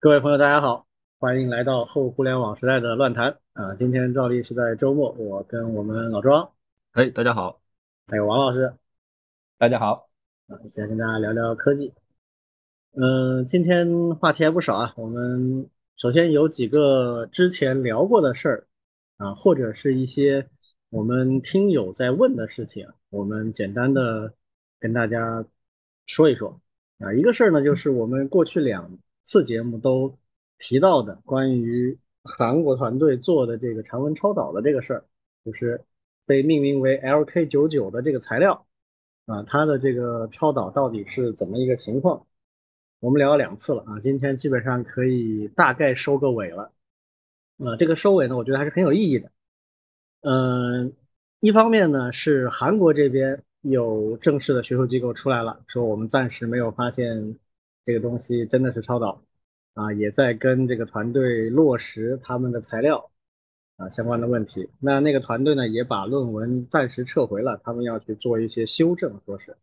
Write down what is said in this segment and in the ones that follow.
各位朋友，大家好，欢迎来到后互联网时代的乱谈啊！今天照例是在周末，我跟我们老庄，哎，大家好，还有王老师，大家好啊，先跟大家聊聊科技。嗯，今天话题还不少啊。我们首先有几个之前聊过的事儿啊，或者是一些我们听友在问的事情，我们简单的跟大家说一说啊。一个事儿呢，就是我们过去两。次节目都提到的关于韩国团队做的这个长文超导的这个事儿，就是被命名为 LK99 的这个材料啊，它的这个超导到底是怎么一个情况？我们聊了两次了啊，今天基本上可以大概收个尾了。呃，这个收尾呢，我觉得还是很有意义的。嗯，一方面呢是韩国这边有正式的学术机构出来了，说我们暂时没有发现。这个东西真的是超导啊，也在跟这个团队落实他们的材料啊相关的问题。那那个团队呢，也把论文暂时撤回了，他们要去做一些修正，说是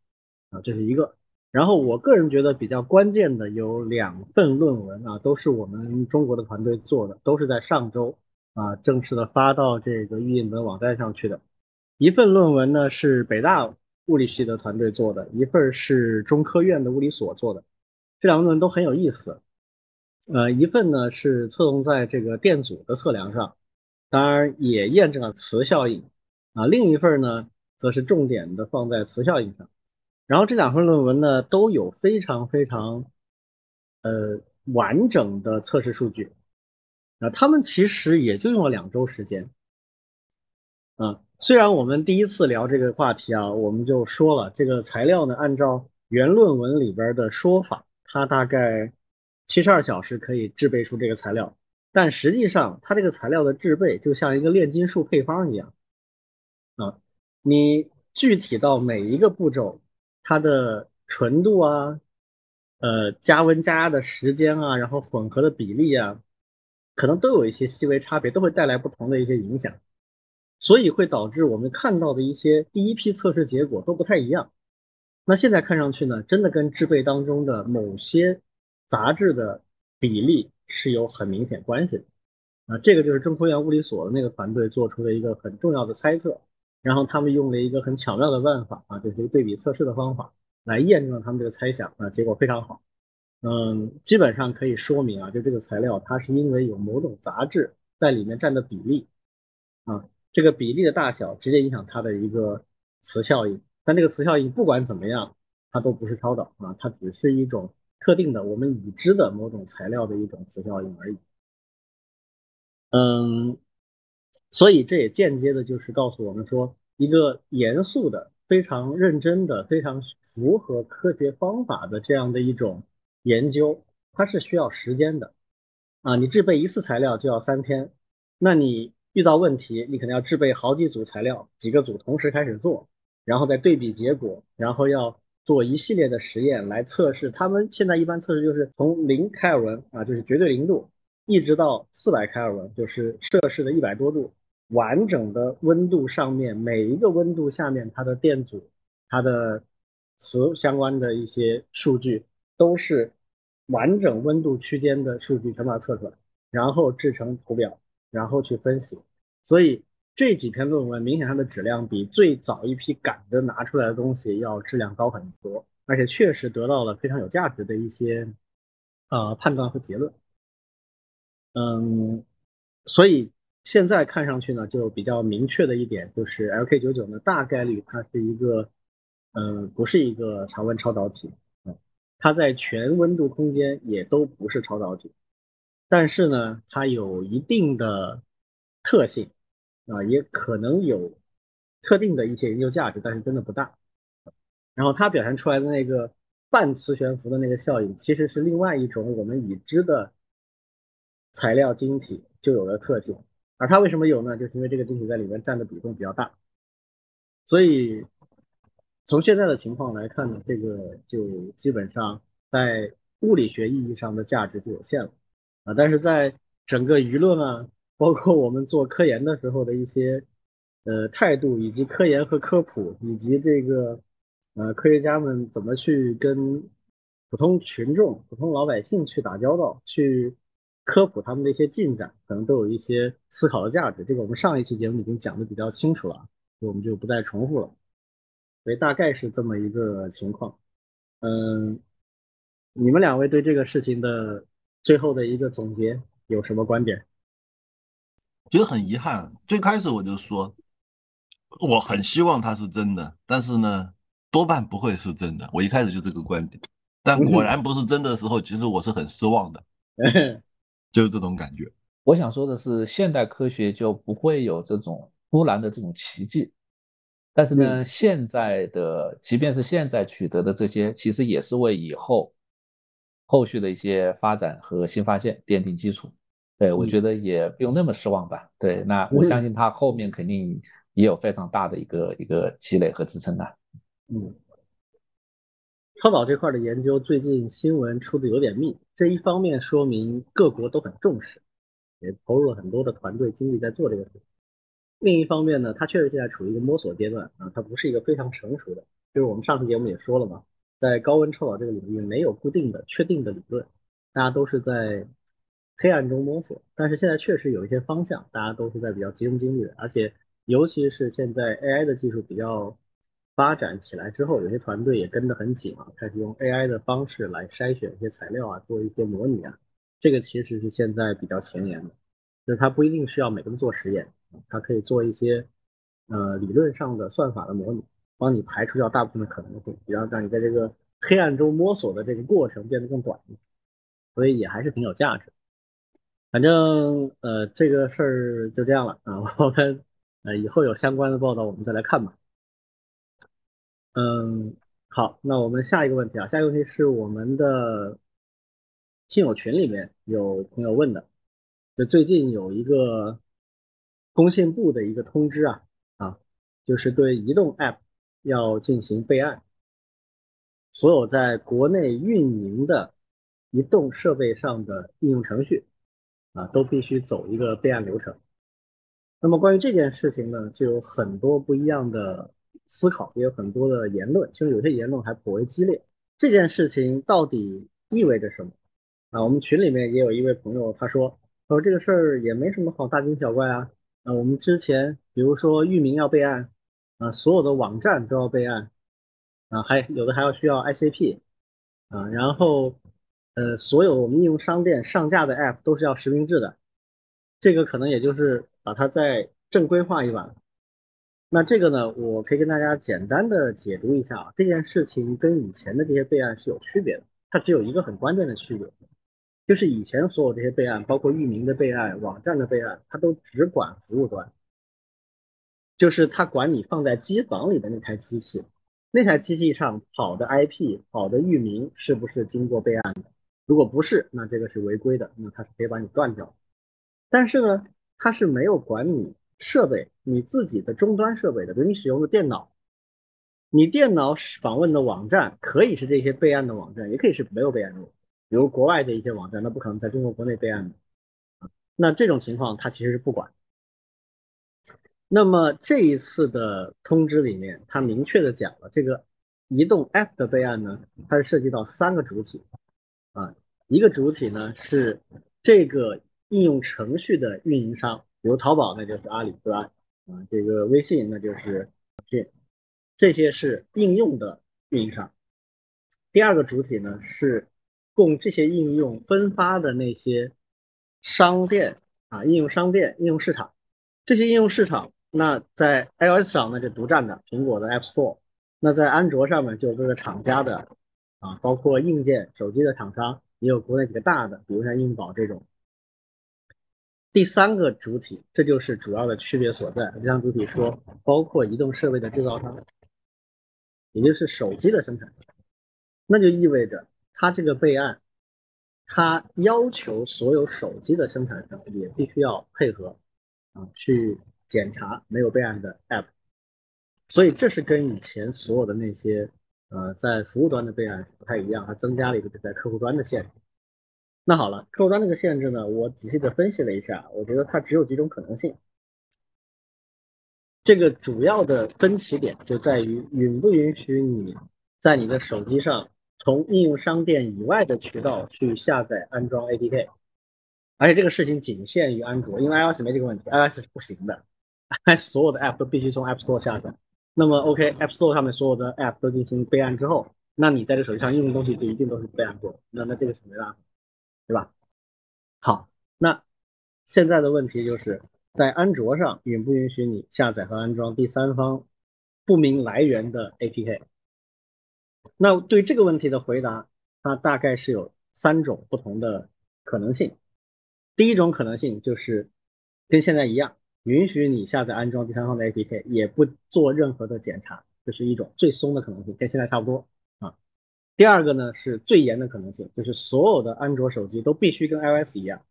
啊，这是一个。然后我个人觉得比较关键的有两份论文啊，都是我们中国的团队做的，都是在上周啊正式的发到这个预印本网站上去的。一份论文呢是北大物理系的团队做的，一份是中科院的物理所做的。这两个论文都很有意思，呃，一份呢是侧重在这个电阻的测量上，当然也验证了磁效应啊，另一份呢则是重点的放在磁效应上。然后这两份论文呢都有非常非常呃完整的测试数据，啊，他们其实也就用了两周时间，啊，虽然我们第一次聊这个话题啊，我们就说了这个材料呢，按照原论文里边的说法。它大概七十二小时可以制备出这个材料，但实际上它这个材料的制备就像一个炼金术配方一样啊，你具体到每一个步骤，它的纯度啊，呃，加温加压的时间啊，然后混合的比例啊，可能都有一些细微差别，都会带来不同的一些影响，所以会导致我们看到的一些第一批测试结果都不太一样。那现在看上去呢，真的跟制备当中的某些杂质的比例是有很明显关系的啊。这个就是中科院物理所的那个团队做出的一个很重要的猜测，然后他们用了一个很巧妙的办法啊，就是一个对比测试的方法来验证了他们这个猜想啊，结果非常好。嗯，基本上可以说明啊，就这个材料它是因为有某种杂质在里面占的比例啊，这个比例的大小直接影响它的一个磁效应。但这个磁效应不管怎么样，它都不是超导啊，它只是一种特定的我们已知的某种材料的一种磁效应而已。嗯，所以这也间接的就是告诉我们说，一个严肃的、非常认真的、非常符合科学方法的这样的一种研究，它是需要时间的啊。你制备一次材料就要三天，那你遇到问题，你可能要制备好几组材料，几个组同时开始做。然后再对比结果，然后要做一系列的实验来测试。他们现在一般测试就是从零开尔文啊，就是绝对零度，一直到四百开尔文，就是摄氏的一百多度，完整的温度上面每一个温度下面它的电阻、它的磁相关的一些数据都是完整温度区间的数据全把它测出来，然后制成图表，然后去分析。所以。这几篇论文明显它的质量比最早一批赶着拿出来的东西要质量高很多，而且确实得到了非常有价值的一些呃判断和结论。嗯，所以现在看上去呢，就比较明确的一点就是 LK99 呢大概率它是一个嗯不是一个常温超导体，它在全温度空间也都不是超导体，但是呢它有一定的特性。啊，也可能有特定的一些研究价值，但是真的不大。然后它表现出来的那个半磁悬浮的那个效应，其实是另外一种我们已知的材料晶体就有的特性。而它为什么有呢？就是因为这个晶体在里面占的比重比较大。所以从现在的情况来看呢，这个就基本上在物理学意义上的价值就有限了啊。但是在整个舆论啊。包括我们做科研的时候的一些呃态度，以及科研和科普，以及这个呃科学家们怎么去跟普通群众、普通老百姓去打交道，去科普他们的一些进展，可能都有一些思考的价值。这个我们上一期节目已经讲的比较清楚了，我们就不再重复了。所以大概是这么一个情况。嗯，你们两位对这个事情的最后的一个总结有什么观点？觉得很遗憾，最开始我就说，我很希望它是真的，但是呢，多半不会是真的。我一开始就这个观点，但果然不是真的时候，其实我是很失望的，就是这种感觉。我想说的是，现代科学就不会有这种突然的这种奇迹，但是呢，现在的即便是现在取得的这些，其实也是为以后后续的一些发展和新发现奠定基础。对，我觉得也不用那么失望吧。对，那我相信他后面肯定也有非常大的一个一个积累和支撑的。嗯，超导这块的研究最近新闻出的有点密，这一方面说明各国都很重视，也投入了很多的团队精力在做这个事情。另一方面呢，它确实现在处于一个摸索阶段啊，它不是一个非常成熟的。就是我们上次节目也说了嘛，在高温超导这个领域没有固定的、确定的理论，大家都是在。黑暗中摸索，但是现在确实有一些方向，大家都是在比较集中精力的，而且尤其是现在 AI 的技术比较发展起来之后，有些团队也跟得很紧啊，开始用 AI 的方式来筛选一些材料啊，做一些模拟啊，这个其实是现在比较前沿的，就是它不一定需要每个人做实验，它可以做一些呃理论上的算法的模拟，帮你排除掉大部分的可能性，然后让你在这个黑暗中摸索的这个过程变得更短，所以也还是挺有价值。反正呃这个事儿就这样了啊，我们呃以后有相关的报道我们再来看吧。嗯，好，那我们下一个问题啊，下一个问题是我们的听友群里面有朋友问的，就最近有一个工信部的一个通知啊啊，就是对移动 App 要进行备案，所有在国内运营的移动设备上的应用程序。啊，都必须走一个备案流程。那么关于这件事情呢，就有很多不一样的思考，也有很多的言论，甚至有些言论还颇为激烈。这件事情到底意味着什么？啊，我们群里面也有一位朋友，他说，他说这个事儿也没什么好大惊小怪啊。啊，我们之前比如说域名要备案，啊，所有的网站都要备案，啊，还有的还要需要 ICP，啊，然后。呃，所有我们应用商店上架的 App 都是要实名制的，这个可能也就是把它再正规化一把。那这个呢，我可以跟大家简单的解读一下啊，这件事情跟以前的这些备案是有区别的，它只有一个很关键的区别，就是以前所有这些备案，包括域名的备案、网站的备案，它都只管服务端，就是它管你放在机房里的那台机器，那台机器上跑的 IP、跑的域名是不是经过备案的？如果不是，那这个是违规的，那它是可以把你断掉。但是呢，它是没有管你设备，你自己的终端设备的，比如你使用的电脑，你电脑访问的网站可以是这些备案的网站，也可以是没有备案的网站，比如国外的一些网站，那不可能在中国国内备案的那这种情况它其实是不管。那么这一次的通知里面，它明确的讲了，这个移动 App 的备案呢，它是涉及到三个主体。啊，一个主体呢是这个应用程序的运营商，比如淘宝那就是阿里对吧？啊，这个微信那就是腾讯，这些是应用的运营商。第二个主体呢是供这些应用分发的那些商店啊，应用商店、应用市场。这些应用市场，那在 iOS 上那就独占的苹果的 App Store，那在安卓上面就各个厂家的。啊，包括硬件手机的厂商，也有国内几个大的，比如像硬宝这种。第三个主体，这就是主要的区别所在。第三主体说，包括移动设备的制造商，也就是手机的生产商，那就意味着它这个备案，它要求所有手机的生产商也必须要配合啊，去检查没有备案的 App。所以这是跟以前所有的那些。呃，在服务端的备案不太一样，它增加了一个在客户端的限制。那好了，客户端这个限制呢，我仔细的分析了一下，我觉得它只有几种可能性。这个主要的分歧点就在于允不允许你在你的手机上从应用商店以外的渠道去下载安装 APK，而且这个事情仅限于安卓，因为 iOS 没这个问题，iOS 是不行的，iOS 所有的 App 都必须从 App Store 下载。那么 OK，App Store 上面所有的 App 都进行备案之后，那你在这手机上用的东西就一定都是备案过，那那这个是没办法，对吧？好，那现在的问题就是在安卓上允不允许你下载和安装第三方不明来源的 APK？那对这个问题的回答，它大概是有三种不同的可能性。第一种可能性就是跟现在一样，允许你下载安装第三方的 APK，也不做任何的检查，这是一种最松的可能性，跟现在差不多啊。第二个呢是最严的可能性，就是所有的安卓手机都必须跟 iOS 一样，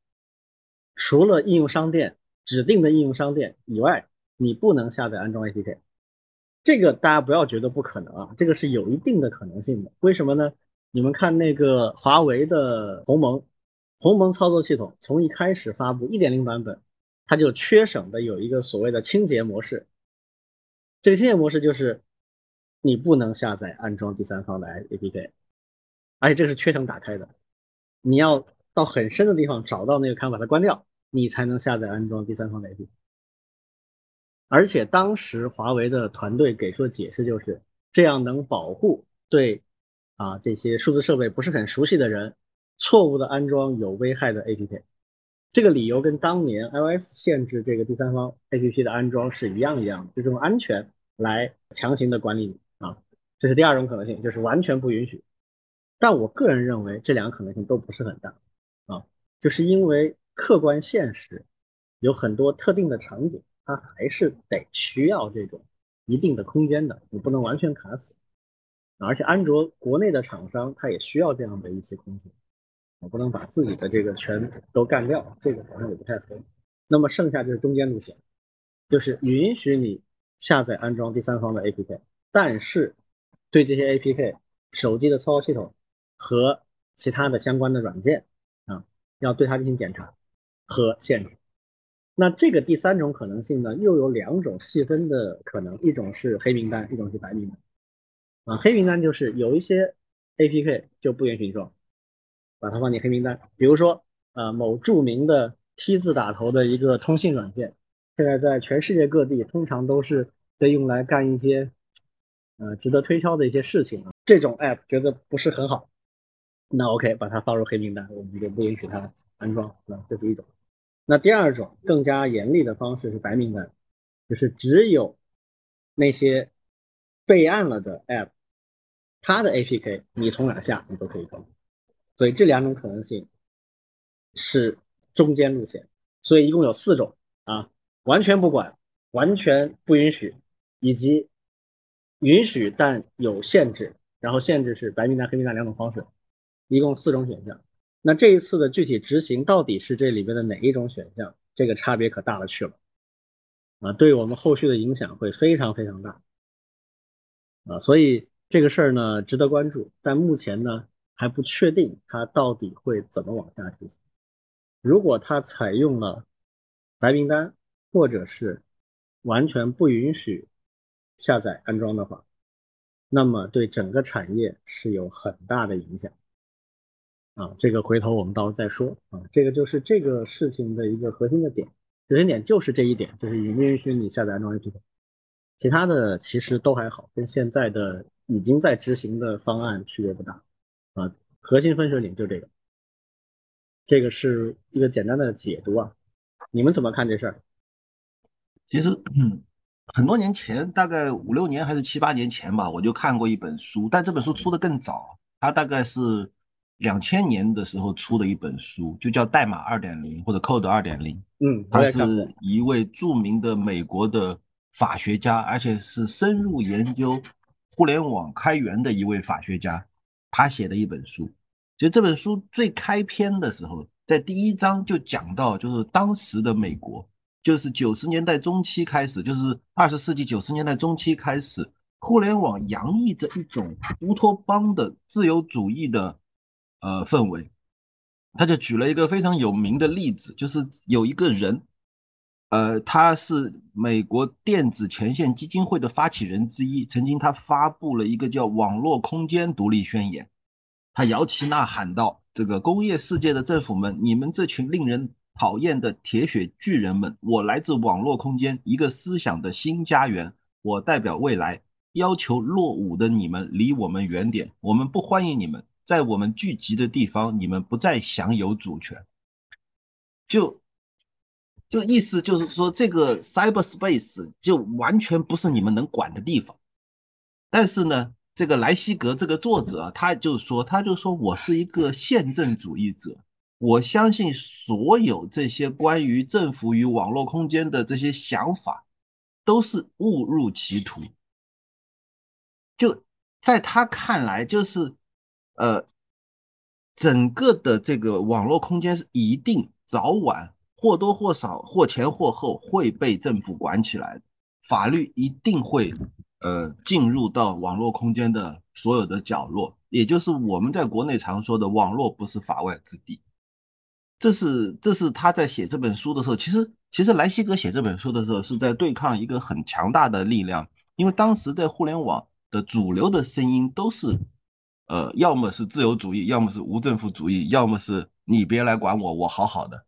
除了应用商店指定的应用商店以外，你不能下载安装 APK。这个大家不要觉得不可能啊，这个是有一定的可能性的。为什么呢？你们看那个华为的鸿蒙，鸿蒙操作系统从一开始发布1.0版本，它就缺省的有一个所谓的清洁模式。这个清洁模式就是你不能下载安装第三方的 APK，而且这个是缺省打开的，你要到很深的地方找到那个，看把它关掉，你才能下载安装第三方的 APK。而且当时华为的团队给出的解释就是，这样能保护对啊这些数字设备不是很熟悉的人错误的安装有危害的 APK。这个理由跟当年 iOS 限制这个第三方 APP 的安装是一样一样的，就用安全来强行的管理你啊。这是第二种可能性，就是完全不允许。但我个人认为这两个可能性都不是很大啊，就是因为客观现实有很多特定的场景。它还是得需要这种一定的空间的，你不能完全卡死。而且安卓国内的厂商，它也需要这样的一些空间，我不能把自己的这个全都干掉，这个好像也不太合理。那么剩下就是中间路线，就是允许你下载安装第三方的 APK，但是对这些 APK 手机的操作系统和其他的相关的软件啊，要对它进行检查和限制。那这个第三种可能性呢，又有两种细分的可能，一种是黑名单，一种是白名单。啊，黑名单就是有一些 APK 就不允许你装，把它放进黑名单。比如说，呃，某著名的 T 字打头的一个通信软件，现在在全世界各地通常都是被用来干一些呃值得推销的一些事情啊。这种 App 觉得不是很好，那 OK，把它放入黑名单，我们就不允许它安装，那，这是一种。那第二种更加严厉的方式是白名单，就是只有那些备案了的 App，它的 APK 你从哪下你都可以装。所以这两种可能性是中间路线。所以一共有四种啊，完全不管、完全不允许，以及允许但有限制，然后限制是白名单、黑名单两种方式，一共四种选项。那这一次的具体执行到底是这里边的哪一种选项？这个差别可大了去了，啊，对我们后续的影响会非常非常大，啊，所以这个事儿呢值得关注，但目前呢还不确定它到底会怎么往下执行。如果它采用了白名单，或者是完全不允许下载安装的话，那么对整个产业是有很大的影响。啊，这个回头我们到时候再说啊。这个就是这个事情的一个核心的点，核心点就是这一点，就是允不允许你下载安装 APP，其他的其实都还好，跟现在的已经在执行的方案区别不大啊。核心分水岭就这个，这个是一个简单的解读啊。你们怎么看这事儿？其实很多年前，大概五六年还是七八年前吧，我就看过一本书，但这本书出的更早，它大概是。两千年的时候出的一本书，就叫《代码二点零》或者 Code 二点零。嗯，他是一位著名的美国的法学家，而且是深入研究互联网开源的一位法学家。他写的一本书，其实这本书最开篇的时候，在第一章就讲到，就是当时的美国，就是九十年代中期开始，就是二十世纪九十年代中期开始，互联网洋溢着一种乌托邦的自由主义的。呃，氛围，他就举了一个非常有名的例子，就是有一个人，呃，他是美国电子前线基金会的发起人之一，曾经他发布了一个叫《网络空间独立宣言》，他摇旗呐喊道：“这个工业世界的政府们，你们这群令人讨厌的铁血巨人们，我来自网络空间，一个思想的新家园，我代表未来，要求落伍的你们离我们远点，我们不欢迎你们，在我们聚集的地方，你们不再享有主权。”就就意思就是说，这个 cyberspace 就完全不是你们能管的地方。但是呢，这个莱西格这个作者，他就说，他就说我是一个宪政主义者，我相信所有这些关于政府与网络空间的这些想法，都是误入歧途。就在他看来，就是呃，整个的这个网络空间是一定早晚。或多或少，或前或后会被政府管起来，法律一定会呃进入到网络空间的所有的角落，也就是我们在国内常说的网络不是法外之地。这是这是他在写这本书的时候，其实其实莱西格写这本书的时候是在对抗一个很强大的力量，因为当时在互联网的主流的声音都是呃要么是自由主义，要么是无政府主义，要么是你别来管我，我好好的。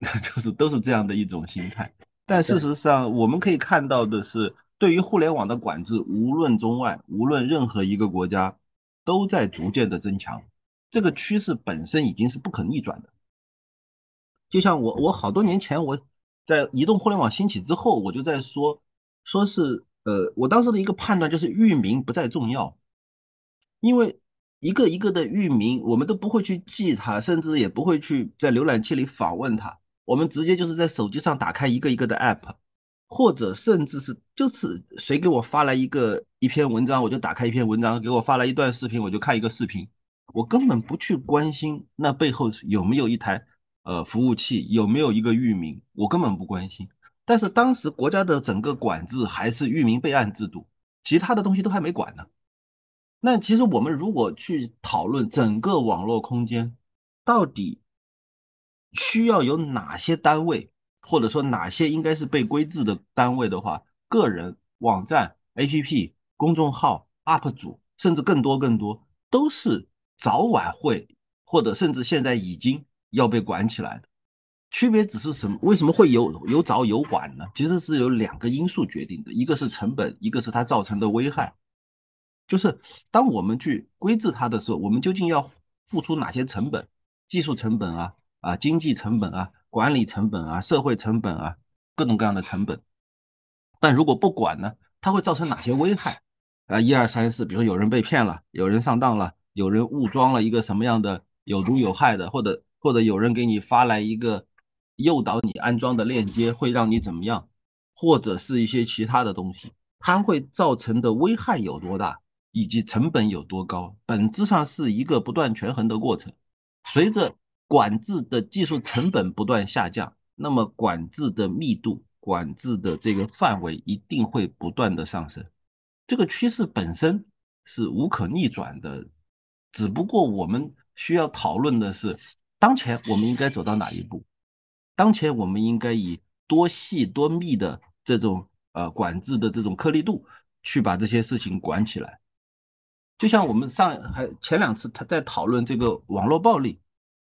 就是都是这样的一种心态，但事实上我们可以看到的是，对于互联网的管制，无论中外，无论任何一个国家，都在逐渐的增强。这个趋势本身已经是不可逆转的。就像我，我好多年前我在移动互联网兴起之后，我就在说，说是呃，我当时的一个判断就是域名不再重要，因为。一个一个的域名，我们都不会去记它，甚至也不会去在浏览器里访问它。我们直接就是在手机上打开一个一个的 app，或者甚至是就是谁给我发来一个一篇文章，我就打开一篇文章；给我发来一段视频，我就看一个视频。我根本不去关心那背后有没有一台呃服务器，有没有一个域名，我根本不关心。但是当时国家的整个管制还是域名备案制度，其他的东西都还没管呢。那其实我们如果去讨论整个网络空间到底需要有哪些单位，或者说哪些应该是被规制的单位的话，个人、网站、APP、公众号、UP 主，甚至更多更多，都是早晚会，或者甚至现在已经要被管起来的。区别只是什么？为什么会有有早有晚呢？其实是有两个因素决定的，一个是成本，一个是它造成的危害。就是当我们去规制它的时候，我们究竟要付出哪些成本？技术成本啊，啊，经济成本啊，管理成本啊，社会成本啊，各种各样的成本。但如果不管呢，它会造成哪些危害？啊，一二三四，比如说有人被骗了，有人上当了，有人误装了一个什么样的有毒有害的，或者或者有人给你发来一个诱导你安装的链接，会让你怎么样？或者是一些其他的东西，它会造成的危害有多大？以及成本有多高，本质上是一个不断权衡的过程。随着管制的技术成本不断下降，那么管制的密度、管制的这个范围一定会不断的上升。这个趋势本身是无可逆转的，只不过我们需要讨论的是，当前我们应该走到哪一步？当前我们应该以多细多密的这种呃管制的这种颗粒度，去把这些事情管起来。就像我们上还前两次他在讨论这个网络暴力，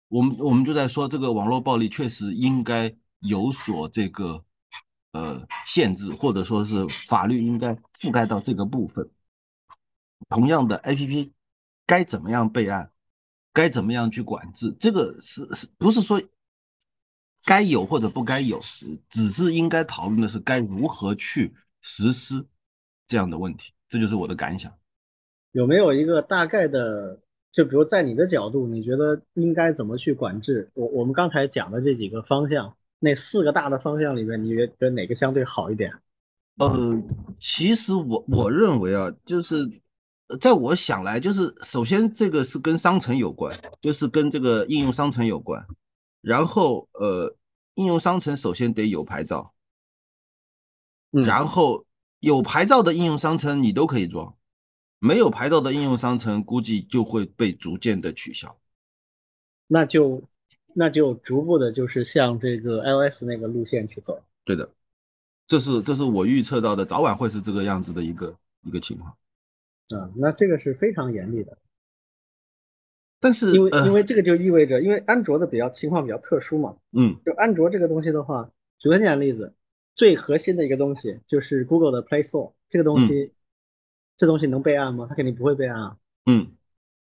我们我们就在说这个网络暴力确实应该有所这个呃限制，或者说是法律应该覆盖到这个部分。同样的，APP 该怎么样备案，该怎么样去管制，这个是是不是说该有或者不该有，只是应该讨论的是该如何去实施这样的问题，这就是我的感想。有没有一个大概的，就比如在你的角度，你觉得应该怎么去管制？我我们刚才讲的这几个方向，那四个大的方向里面，你觉得哪个相对好一点？呃，其实我我认为啊，就是在我想来，就是首先这个是跟商城有关，就是跟这个应用商城有关。然后呃，应用商城首先得有牌照，然后有牌照的应用商城你都可以装。没有牌照的应用商城估计就会被逐渐的取消，那就那就逐步的就是向这个 iOS 那个路线去走。对的，这是这是我预测到的，早晚会是这个样子的一个一个情况。啊，那这个是非常严厉的。但是因为呃因为这个就意味着，因为安卓的比较情况比较特殊嘛，嗯就安卓这个东西的话，举个简单例子，最核心的一个东西就是 Google 的 Play Store 这个东西，这东西能备案吗？它肯定不会备案啊。嗯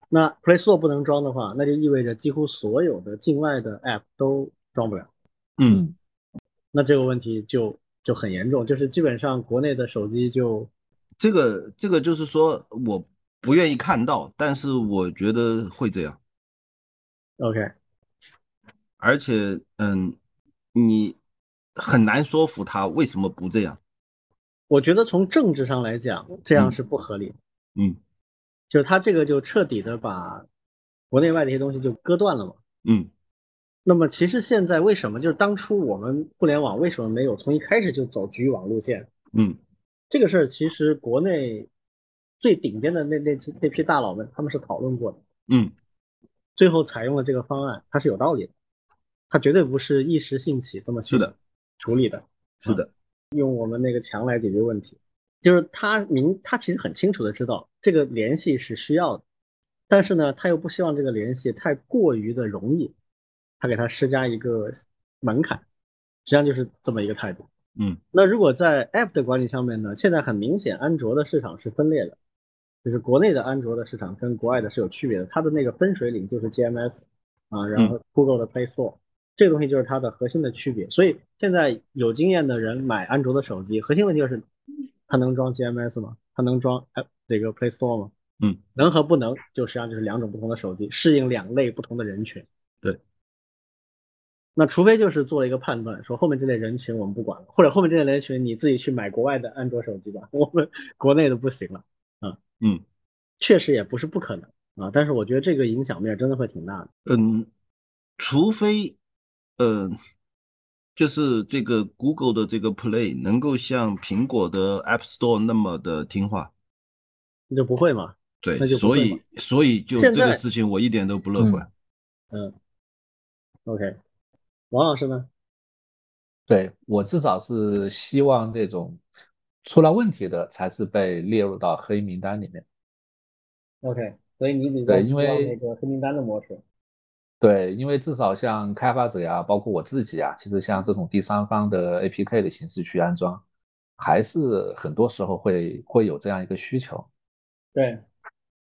那 Play Store 不能装的话，那就意味着几乎所有的境外的 App 都装不了。嗯，那这个问题就就很严重，就是基本上国内的手机就这个这个就是说我不愿意看到，但是我觉得会这样，OK，而且嗯，你很难说服他为什么不这样。我觉得从政治上来讲，这样是不合理的。嗯。就是他这个就彻底的把国内外的一些东西就割断了嘛。嗯。那么其实现在为什么就是当初我们互联网为什么没有从一开始就走局域网路线？嗯。这个事儿其实国内最顶尖的那那那批大佬们他们是讨论过的，嗯。最后采用了这个方案，它是有道理的，它绝对不是一时兴起这么去是的。处理的，是的，用我们那个墙来解决问题。就是他明他其实很清楚的知道这个联系是需要的，但是呢，他又不希望这个联系太过于的容易，他给他施加一个门槛，实际上就是这么一个态度。嗯那如果在 App 的管理上面呢，现在很明显，安卓的市场是分裂的，就是国内的安卓的市场跟国外的是有区别的，它的那个分水岭就是 GMS 啊，然后 Google 的 Play Store，、这个东西就是它的核心的区别。所以现在有经验的人买安卓的手机，核心问题就是它能装 GMS 吗？它能装这个 Play Store 吗？嗯，能和不能，就实际上就是两种不同的手机，适应两类不同的人群。对。那除非就是做了一个判断，说后面这类人群我们不管了，或者后面这类人群你自己去买国外的安卓手机吧，我们国内的不行了。嗯确实也不是不可能啊，但是我觉得这个影响面真的会挺大的。嗯，除非呃，就是这个 Google 的这个 Play 能够像苹果的 App Store 那么的听话。那就不会嘛？对那，就所以所以就这个事情我一点都不乐观。嗯，OK，王老师呢？对我至少是希望这种出了问题的才是被列入到黑名单里面。OK，所以你比较对希望因为那个黑名单的模式。对，因为至少像开发者呀，包括我自己啊，其实像这种第三方的 APK 的形式去安装，还是很多时候会会有这样一个需求。对，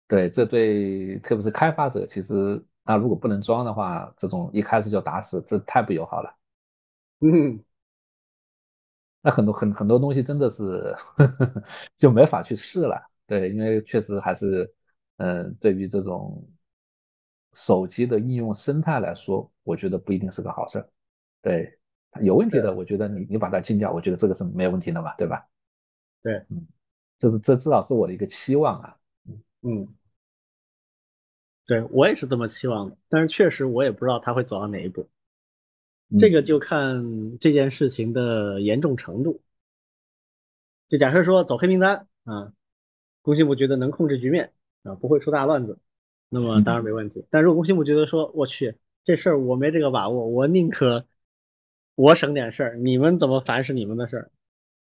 对，这对特别是开发者，其实那如果不能装的话，这种一开始就打死，这太不友好了。嗯，那很多很很多东西真的是 就没法去试了。对，因为确实还是，嗯、对于这种手机的应用生态来说，我觉得不一定是个好事儿。对，有问题的，我觉得你你把它禁掉，我觉得这个是没有问题的嘛，对吧？对，嗯，这是这至少是我的一个期望啊。嗯，对我也是这么期望的，但是确实我也不知道他会走到哪一步，这个就看这件事情的严重程度。就假设说走黑名单啊，工信部觉得能控制局面啊，不会出大乱子，那么当然没问题。但如果工信部觉得说我去这事儿我没这个把握，我宁可我省点事儿，你们怎么烦是你们的事儿，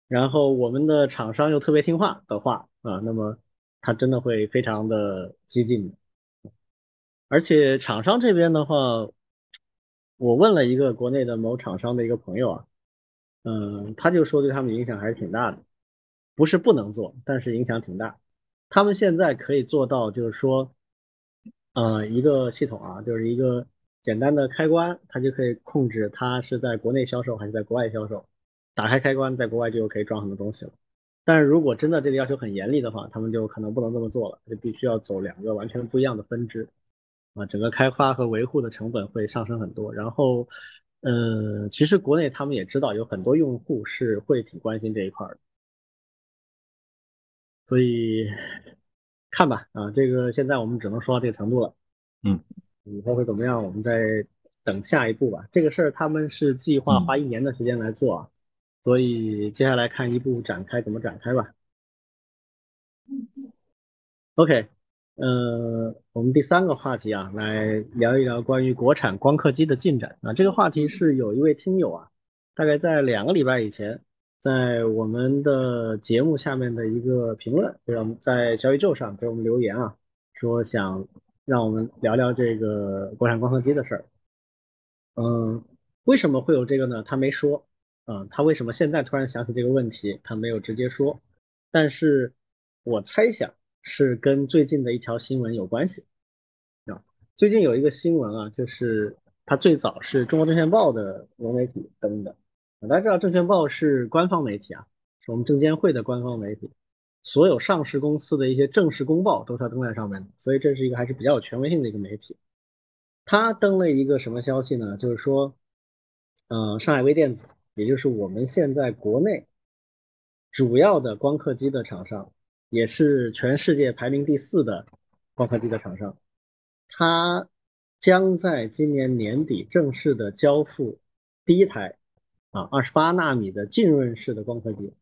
然后我们的厂商又特别听话的话啊，那么他真的会非常的激进。而且厂商这边的话，我问了一个国内的某厂商的一个朋友啊，嗯，他就说对他们影响还是挺大的，不是不能做，但是影响挺大。他们现在可以做到，就是说，呃，一个系统啊，就是一个简单的开关，它就可以控制它是在国内销售还是在国外销售。打开开关，在国外就可以装很多东西了。但是如果真的这个要求很严厉的话，他们就可能不能这么做了，就必须要走两个完全不一样的分支。啊，整个开发和维护的成本会上升很多。然后，呃，其实国内他们也知道有很多用户是会挺关心这一块的，所以看吧，啊，这个现在我们只能说到这个程度了。嗯，以后会怎么样，我们再等下一步吧。这个事儿他们是计划花一年的时间来做啊，所以接下来看一步展开怎么展开吧。OK。呃，我们第三个话题啊，来聊一聊关于国产光刻机的进展啊。这个话题是有一位听友啊，大概在两个礼拜以前，在我们的节目下面的一个评论，就是我们在小宇宙上给我们留言啊，说想让我们聊聊这个国产光刻机的事儿。嗯，为什么会有这个呢？他没说。嗯，他为什么现在突然想起这个问题？他没有直接说，但是我猜想是跟最近的一条新闻有关系。啊，最近有一个新闻啊，就是它最早是中国证券报的融媒体登的。大家知道证券报是官方媒体啊，是我们证监会的官方媒体，所有上市公司的一些正式公报都是要登在上面的，所以这是一个还是比较有权威性的一个媒体。他登了一个什么消息呢？就是说，嗯，上海微电子。也就是我们现在国内主要的光刻机的厂商，也是全世界排名第四的光刻机的厂商，它将在今年年底正式的交付第一台啊二十八纳米的浸润式的光刻机。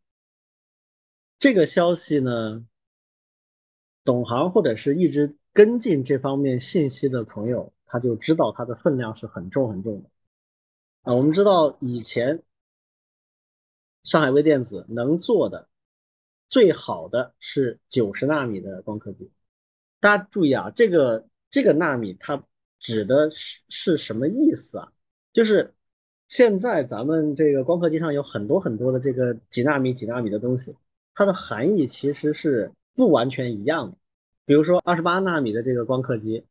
这个消息呢，懂行或者是一直跟进这方面信息的朋友，他就知道它的分量是很重很重的啊。我们知道以前。上海微电子能做的最好的是九十纳米的光刻机。大家注意啊，这个这个纳米它指的是是什么意思啊？就是现在咱们这个光刻机上有很多很多的这个几纳米几纳米的东西，它的含义其实是不完全一样的。比如说二十八纳米的这个光刻机，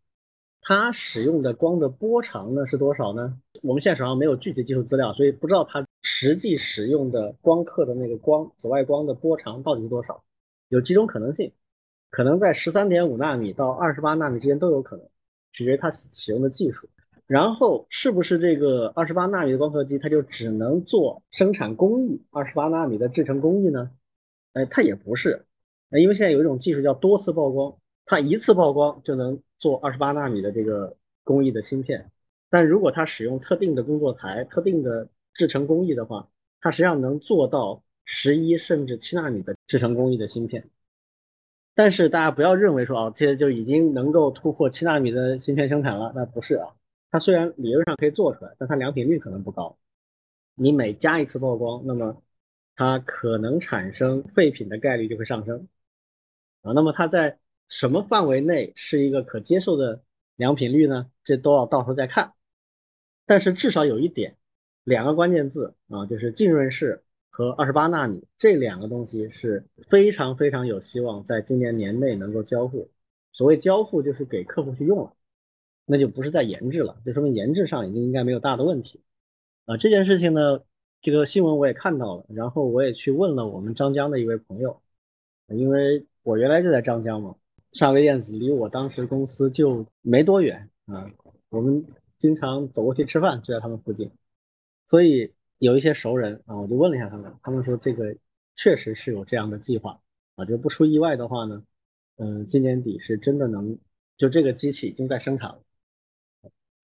它使用的光的波长呢是多少呢？我们现在手上没有具体技术资料，所以不知道它。实际使用的光刻的那个光，紫外光的波长到底是多少？有几种可能性，可能在十三点五纳米到二十八纳米之间都有可能，取决于它使用的技术。然后是不是这个二十八纳米的光刻机，它就只能做生产工艺二十八纳米的制成工艺呢？哎，它也不是，因为现在有一种技术叫多次曝光，它一次曝光就能做二十八纳米的这个工艺的芯片。但如果它使用特定的工作台、特定的制成工艺的话，它实际上能做到十一甚至七纳米的制成工艺的芯片。但是大家不要认为说啊，这就已经能够突破七纳米的芯片生产了，那不是啊。它虽然理论上可以做出来，但它良品率可能不高。你每加一次曝光，那么它可能产生废品的概率就会上升啊。那么它在什么范围内是一个可接受的良品率呢？这都要到时候再看。但是至少有一点。两个关键字啊，就是浸润式和二十八纳米这两个东西是非常非常有希望在今年年内能够交付。所谓交付，就是给客户去用了，那就不是在研制了，就说明研制上已经应该没有大的问题啊。这件事情呢，这个新闻我也看到了，然后我也去问了我们张江的一位朋友，因为我原来就在张江嘛，上微电子离我当时公司就没多远啊，我们经常走过去吃饭，就在他们附近。所以有一些熟人啊，我就问了一下他们，他们说这个确实是有这样的计划啊，就不出意外的话呢，嗯，今年底是真的能，就这个机器已经在生产了，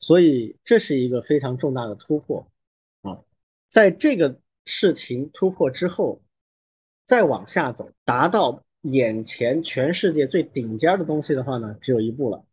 所以这是一个非常重大的突破啊，在这个事情突破之后，再往下走，达到眼前全世界最顶尖的东西的话呢，只有一步了，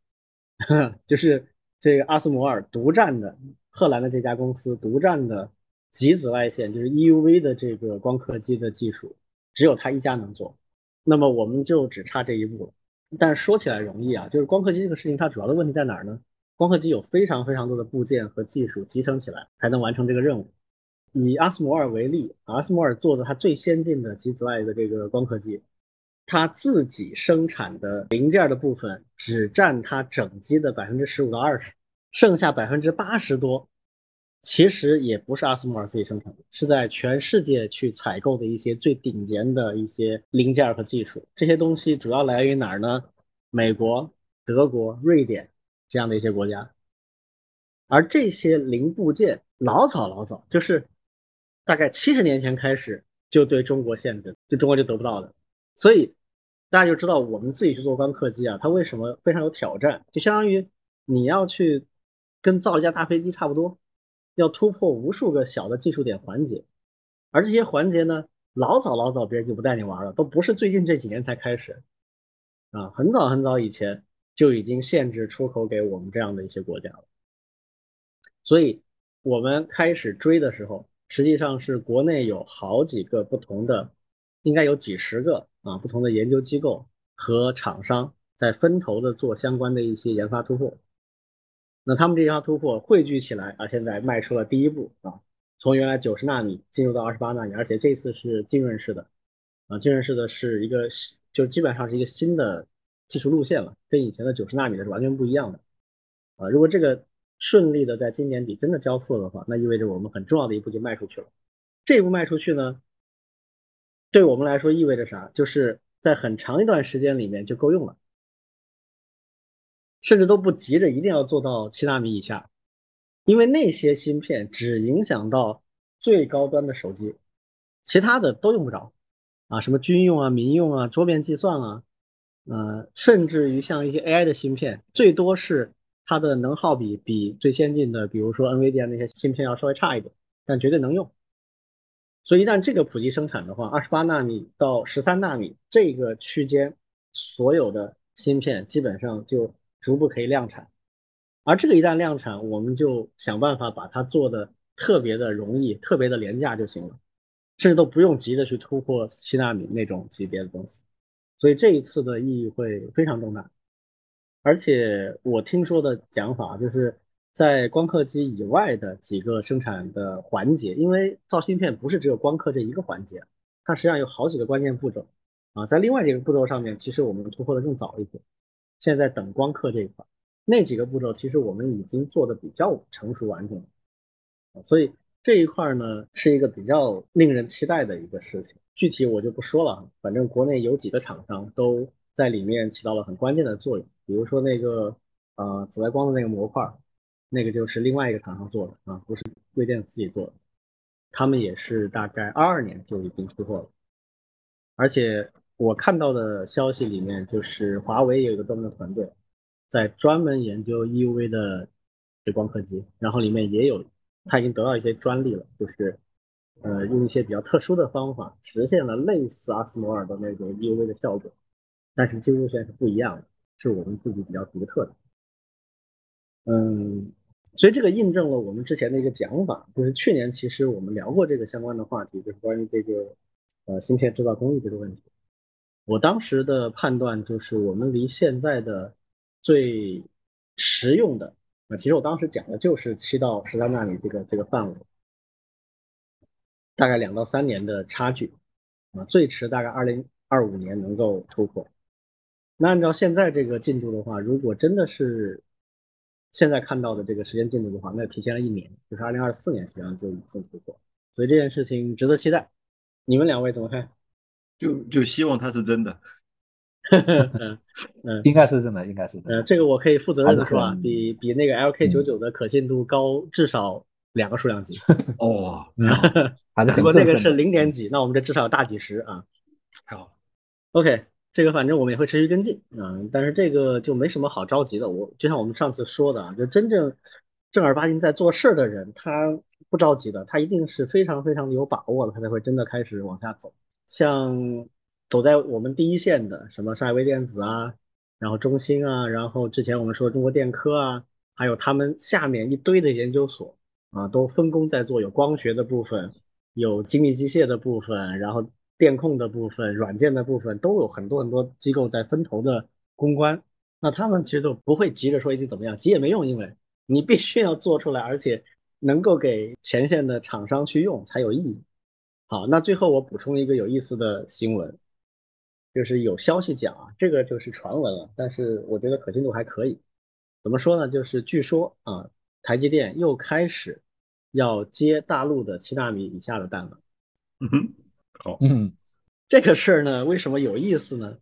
就是这个阿斯摩尔独占的。荷兰的这家公司独占的极紫外线，就是 EUV 的这个光刻机的技术，只有他一家能做。那么我们就只差这一步了。但是说起来容易啊，就是光刻机这个事情，它主要的问题在哪儿呢？光刻机有非常非常多的部件和技术集成起来才能完成这个任务。以阿斯摩尔为例，阿斯摩尔做的它最先进的极紫外的这个光刻机，它自己生产的零件的部分只占它整机的百分之十五到二十。剩下百分之八十多，其实也不是阿斯摩尔自己生产的，是在全世界去采购的一些最顶尖的一些零件和技术。这些东西主要来源于哪儿呢？美国、德国、瑞典这样的一些国家。而这些零部件老早老早，就是大概七十年前开始就对中国限制，就中国就得不到的。所以大家就知道我们自己去做光刻机啊，它为什么非常有挑战？就相当于你要去。跟造一架大飞机差不多，要突破无数个小的技术点环节，而这些环节呢，老早老早别人就不带你玩了，都不是最近这几年才开始，啊，很早很早以前就已经限制出口给我们这样的一些国家了。所以，我们开始追的时候，实际上是国内有好几个不同的，应该有几十个啊不同的研究机构和厂商在分头的做相关的一些研发突破。那他们这些突破汇聚起来啊，现在迈出了第一步啊，从原来九十纳米进入到二十八纳米，而且这次是浸润式的啊，浸润式的是一个就基本上是一个新的技术路线了，跟以前的九十纳米的是完全不一样的啊。如果这个顺利的在今年底真的交付的话，那意味着我们很重要的一步就迈出去了。这一步迈出去呢，对我们来说意味着啥？就是在很长一段时间里面就够用了。甚至都不急着一定要做到七纳米以下，因为那些芯片只影响到最高端的手机，其他的都用不着啊，什么军用啊、民用啊、桌面计算啊，呃，甚至于像一些 AI 的芯片，最多是它的能耗比比最先进的，比如说 NVIDIA 那些芯片要稍微差一点，但绝对能用。所以一旦这个普及生产的话，二十八纳米到十三纳米这个区间，所有的芯片基本上就。逐步可以量产，而这个一旦量产，我们就想办法把它做的特别的容易、特别的廉价就行了，甚至都不用急着去突破七纳米那种级别的东西。所以这一次的意义会非常重大。而且我听说的讲法就是在光刻机以外的几个生产的环节，因为造芯片不是只有光刻这一个环节，它实际上有好几个关键步骤啊，在另外几个步骤上面，其实我们突破的更早一些。现在等光刻这一块，那几个步骤其实我们已经做的比较成熟完整了，所以这一块呢是一个比较令人期待的一个事情。具体我就不说了，反正国内有几个厂商都在里面起到了很关键的作用。比如说那个呃紫外光的那个模块，那个就是另外一个厂商做的啊，不是微电子自己做的，他们也是大概二二年就已经出货了，而且。我看到的消息里面，就是华为有一个专门的团队，在专门研究 EUV 的这光刻机，然后里面也有，他已经得到一些专利了，就是呃用一些比较特殊的方法实现了类似阿斯摩尔的那种 EUV 的效果，但是技术线是不一样的，是我们自己比较独特的。嗯，所以这个印证了我们之前的一个讲法，就是去年其实我们聊过这个相关的话题，就是关于这个呃芯片制造工艺这个问题。我当时的判断就是，我们离现在的最实用的啊，其实我当时讲的就是七到十三纳米这个这个范围，大概两到三年的差距啊，最迟大概二零二五年能够突破。那按照现在这个进度的话，如果真的是现在看到的这个时间进度的话，那提前了一年，就是二零二四年实际上就已经突破，所以这件事情值得期待。你们两位怎么看？就就希望它是真的，嗯，应该是真的，应该是。呃，这个我可以负责任的说啊，比比那个 LK 九九的可信度高至少两个数量级。哦，如果这个是零点几，那我们这至少大几十啊。好，OK，这个反正我们也会持续跟进啊，但是这个就没什么好着急的。我就像我们上次说的啊，就真正正儿八经在做事儿的人，他不着急的，他一定是非常非常有把握的，他才会真的开始往下走。像走在我们第一线的，什么上海微电子啊，然后中兴啊，然后之前我们说中国电科啊，还有他们下面一堆的研究所啊，都分工在做，有光学的部分，有精密机械的部分，然后电控的部分，软件的部分，都有很多很多机构在分头的攻关。那他们其实都不会急着说一定怎么样，急也没用，因为你必须要做出来，而且能够给前线的厂商去用才有意义。好，那最后我补充一个有意思的新闻，就是有消息讲啊，这个就是传闻了，但是我觉得可信度还可以。怎么说呢？就是据说啊，台积电又开始要接大陆的七纳米以下的单了。嗯哼，好，嗯，这个事儿呢，为什么有意思呢？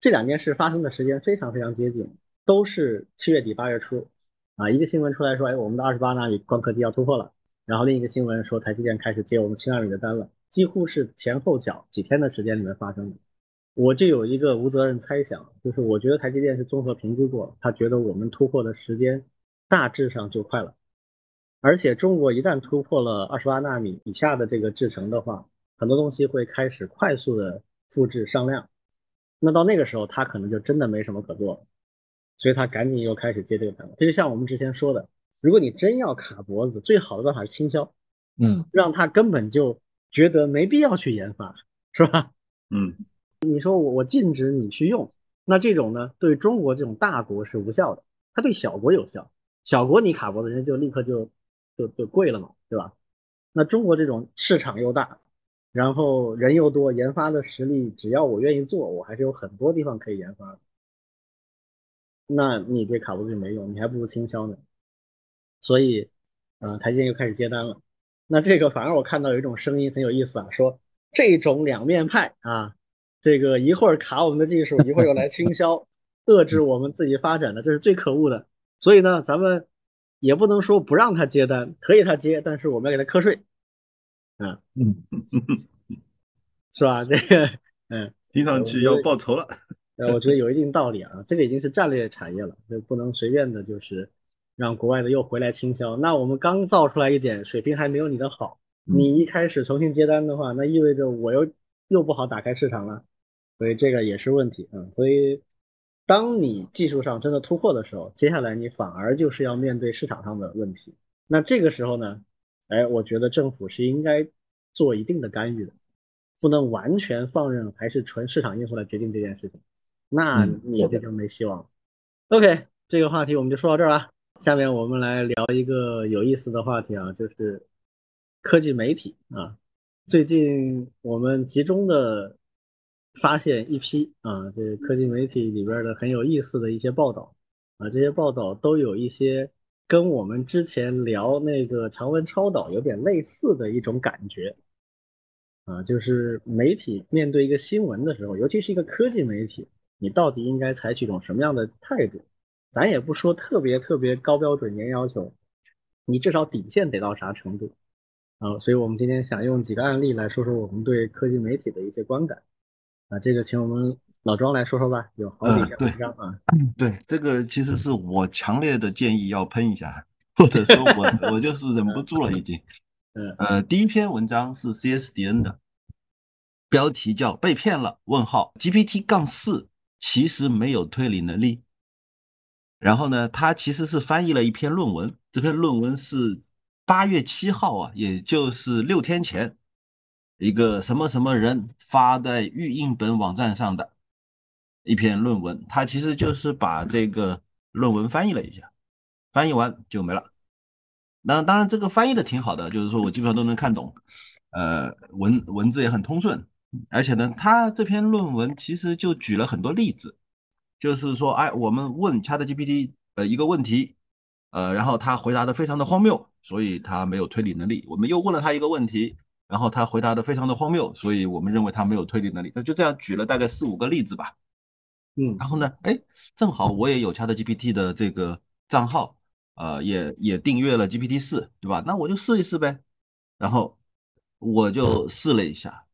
这两件事发生的时间非常非常接近，都是七月底八月初啊，一个新闻出来说，哎，我们的二十八纳米光刻机要突破了。然后另一个新闻说，台积电开始接我们七纳米的单了，几乎是前后脚几天的时间里面发生的。我就有一个无责任猜想，就是我觉得台积电是综合评估过，他觉得我们突破的时间大致上就快了。而且中国一旦突破了二十八纳米以下的这个制程的话，很多东西会开始快速的复制上量，那到那个时候他可能就真的没什么可做了，所以他赶紧又开始接这个单。这就像我们之前说的。如果你真要卡脖子，最好的办法是倾销，嗯，让他根本就觉得没必要去研发，是吧？嗯，你说我我禁止你去用，那这种呢，对中国这种大国是无效的，它对小国有效。小国你卡脖子，人家就立刻就就就跪了嘛，对吧？那中国这种市场又大，然后人又多，研发的实力只要我愿意做，我还是有很多地方可以研发的。那你这卡脖子就没用，你还不如倾销呢。所以，呃，台积电又开始接单了。那这个反而我看到有一种声音很有意思啊，说这种两面派啊，这个一会儿卡我们的技术，一会儿又来倾销，遏制我们自己发展的，这是最可恶的。所以呢，咱们也不能说不让他接单，可以他接，但是我们要给他瞌睡，啊，嗯，是吧？这个，嗯，听上去要报仇了。呃，我觉得有一定道理啊，这个已经是战略产业了，就不能随便的，就是让国外的又回来倾销。那我们刚造出来一点，水平还没有你的好，你一开始重新接单的话，那意味着我又又不好打开市场了，所以这个也是问题啊，所以。当你技术上真的突破的时候，接下来你反而就是要面对市场上的问题。那这个时候呢，哎，我觉得政府是应该做一定的干预的，不能完全放任，还是纯市场因素来决定这件事情。那你这就没希望了。OK，这个话题我们就说到这儿了。下面我们来聊一个有意思的话题啊，就是科技媒体啊。最近我们集中的。发现一批啊，这科技媒体里边的很有意思的一些报道啊，这些报道都有一些跟我们之前聊那个长文超导有点类似的一种感觉啊，就是媒体面对一个新闻的时候，尤其是一个科技媒体，你到底应该采取一种什么样的态度？咱也不说特别特别高标准严要求，你至少底线得到啥程度啊？所以我们今天想用几个案例来说说我们对科技媒体的一些观感。啊，这个请我们老庄来说说吧，有好几篇文章啊。对，这个其实是我强烈的建议要喷一下，或者说我我就是忍不住了已经。嗯，呃，第一篇文章是 CSDN 的，标题叫“被骗了？问号 GPT 杠四其实没有推理能力”。然后呢，他其实是翻译了一篇论文，这篇论文是八月七号啊，也就是六天前。一个什么什么人发在预印本网站上的一篇论文，他其实就是把这个论文翻译了一下，翻译完就没了。那当然，这个翻译的挺好的，就是说我基本上都能看懂，呃，文文字也很通顺，而且呢，他这篇论文其实就举了很多例子，就是说，哎，我们问 ChatGPT 呃一个问题，呃，然后他回答的非常的荒谬，所以他没有推理能力。我们又问了他一个问题。然后他回答的非常的荒谬，所以我们认为他没有推理能力。那就这样举了大概四五个例子吧。嗯，然后呢，哎，正好我也有 ChatGPT 的这个账号，呃，也也订阅了 GPT 四，对吧？那我就试一试呗。然后我就试了一下，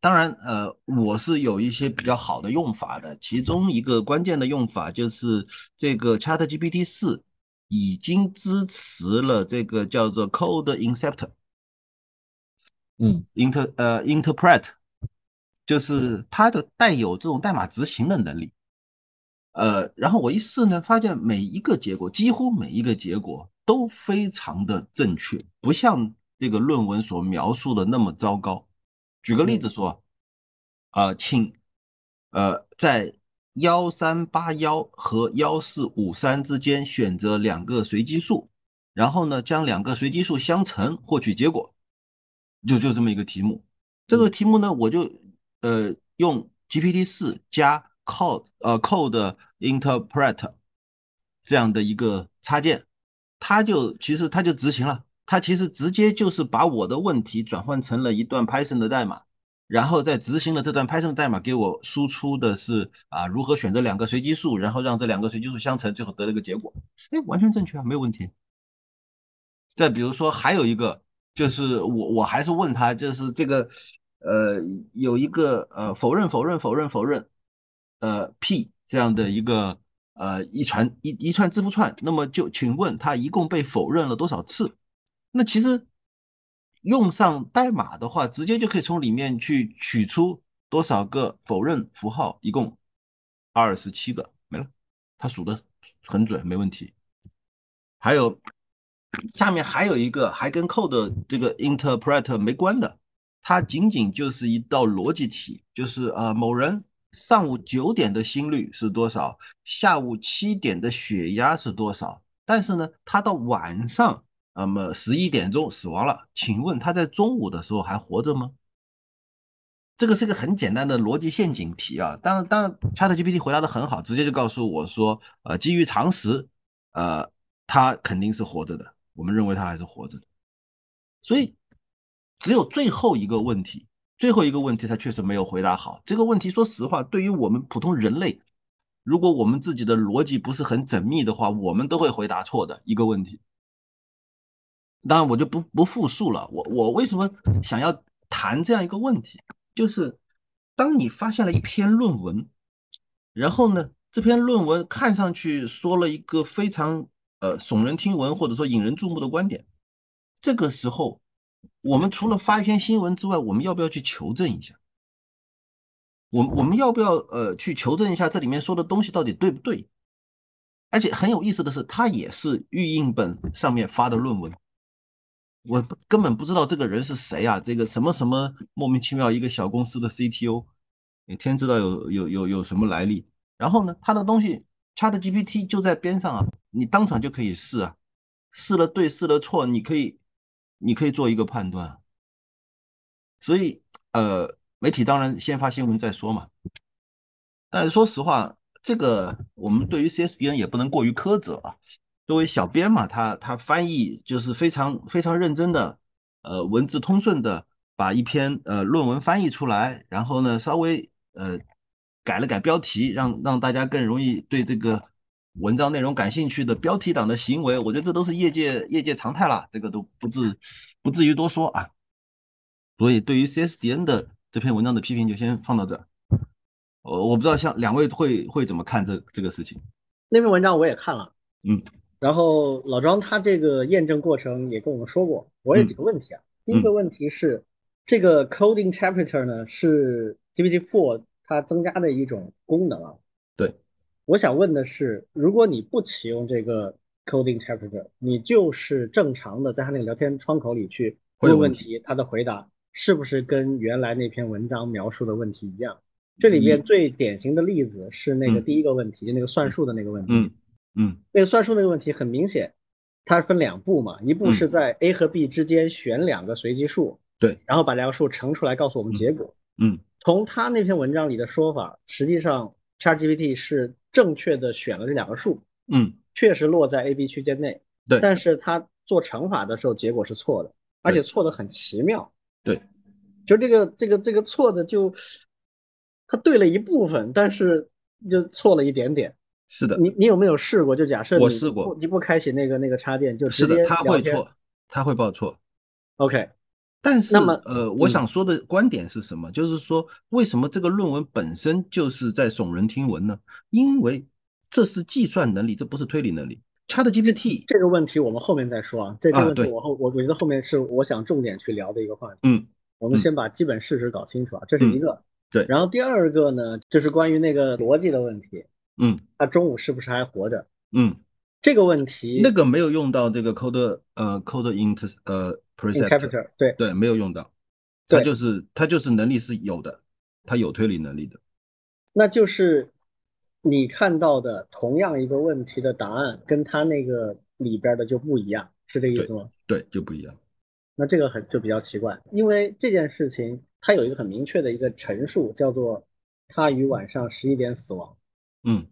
当然，呃，我是有一些比较好的用法的。其中一个关键的用法就是这个 ChatGPT 四已经支持了这个叫做 Code Inceptor。嗯，inter 呃 interpret 就是它的带有这种代码执行的能力，呃，然后我一试呢，发现每一个结果，几乎每一个结果都非常的正确，不像这个论文所描述的那么糟糕。举个例子说，呃，请呃在幺三八幺和幺四五三之间选择两个随机数，然后呢将两个随机数相乘获取结果。就就这么一个题目，这个题目呢，我就呃用 GPT 四加 Code 呃 Code Interpret 这样的一个插件，它就其实它就执行了，它其实直接就是把我的问题转换成了一段 Python 的代码，然后再执行了这段 Python 代码给我输出的是啊如何选择两个随机数，然后让这两个随机数相乘，最后得了一个结果，哎，完全正确啊，没有问题。再比如说还有一个。就是我，我还是问他，就是这个，呃，有一个呃否认否认否认否认，呃 P 这样的一个呃一串一一串字符串，那么就请问他一共被否认了多少次？那其实用上代码的话，直接就可以从里面去取出多少个否认符号，一共二十七个没了，他数的很准，没问题。还有。下面还有一个还跟 code 这个 interpret 没关的，它仅仅就是一道逻辑题，就是呃某人上午九点的心率是多少，下午七点的血压是多少，但是呢，他到晚上那么十一点钟死亡了，请问他在中午的时候还活着吗？这个是个很简单的逻辑陷阱题啊！当，当，ChatGPT 回答的很好，直接就告诉我说，呃，基于常识，呃，他肯定是活着的，我们认为他还是活着的。所以，只有最后一个问题，最后一个问题他确实没有回答好。这个问题，说实话，对于我们普通人类，如果我们自己的逻辑不是很缜密的话，我们都会回答错的一个问题。当然，我就不不复述了。我我为什么想要谈这样一个问题？就是当你发现了一篇论文，然后呢，这篇论文看上去说了一个非常呃耸人听闻或者说引人注目的观点，这个时候，我们除了发一篇新闻之外，我们要不要去求证一下？我我们要不要呃去求证一下这里面说的东西到底对不对？而且很有意思的是，它也是预印本上面发的论文。我根本不知道这个人是谁啊！这个什么什么莫名其妙一个小公司的 CTO，你天知道有有有有什么来历？然后呢，他的东西 ChatGPT 就在边上啊，你当场就可以试啊，试了对，试了错，你可以你可以做一个判断。所以呃，媒体当然先发新闻再说嘛。但是说实话，这个我们对于 CSDN 也不能过于苛责啊。作为小编嘛，他他翻译就是非常非常认真的，呃，文字通顺的把一篇呃论文翻译出来，然后呢稍微呃改了改标题，让让大家更容易对这个文章内容感兴趣的标题党的行为，我觉得这都是业界业界常态了，这个都不至不至于多说啊。所以对于 CSDN 的这篇文章的批评就先放到这儿。呃，我不知道像两位会会怎么看这这个事情。那篇文章我也看了，嗯。然后老庄他这个验证过程也跟我们说过，我有几个问题啊。第一个问题是，这个 coding interpreter 呢是 GPT-4 它增加的一种功能啊。对，我想问的是，如果你不启用这个 coding interpreter，你就是正常的在它那个聊天窗口里去问问题，它的回答是不是跟原来那篇文章描述的问题一样？这里面最典型的例子是那个第一个问题，就那个算术的那个问题。嗯。嗯，那个算术那个问题很明显，它分两步嘛，一步是在 a 和 b 之间选两个随机数，对，然后把两个数乘出来告诉我们结果。嗯，从他那篇文章里的说法，实际上 ChatGPT 是正确的选了这两个数，嗯，确实落在 a b 区间内，对，但是他做乘法的时候结果是错的，而且错的很奇妙，对，就这个这个这个错的就，他对了一部分，但是就错了一点点。是的，你你有没有试过？就假设我试过，你不开启那个那个插件，就是的，他会错，他会报错。OK，但是那么呃，我想说的观点是什么？就是说，为什么这个论文本身就是在耸人听闻呢？因为这是计算能力，这不是推理能力。ChatGPT 这个问题我们后面再说啊。这个问题我后我我觉得后面是我想重点去聊的一个话题。嗯，我们先把基本事实搞清楚啊，这是一个。对。然后第二个呢，就是关于那个逻辑的问题。嗯，他中午是不是还活着？嗯，这个问题，那个没有用到这个 code 呃 code inter 呃 preceptor，对对，没有用到，他就是他就是能力是有的，他有推理能力的。那就是你看到的同样一个问题的答案，跟他那个里边的就不一样，是这个意思吗？对，就不一样。那这个很就比较奇怪，因为这件事情它有一个很明确的一个陈述，叫做他于晚上十一点死亡。嗯，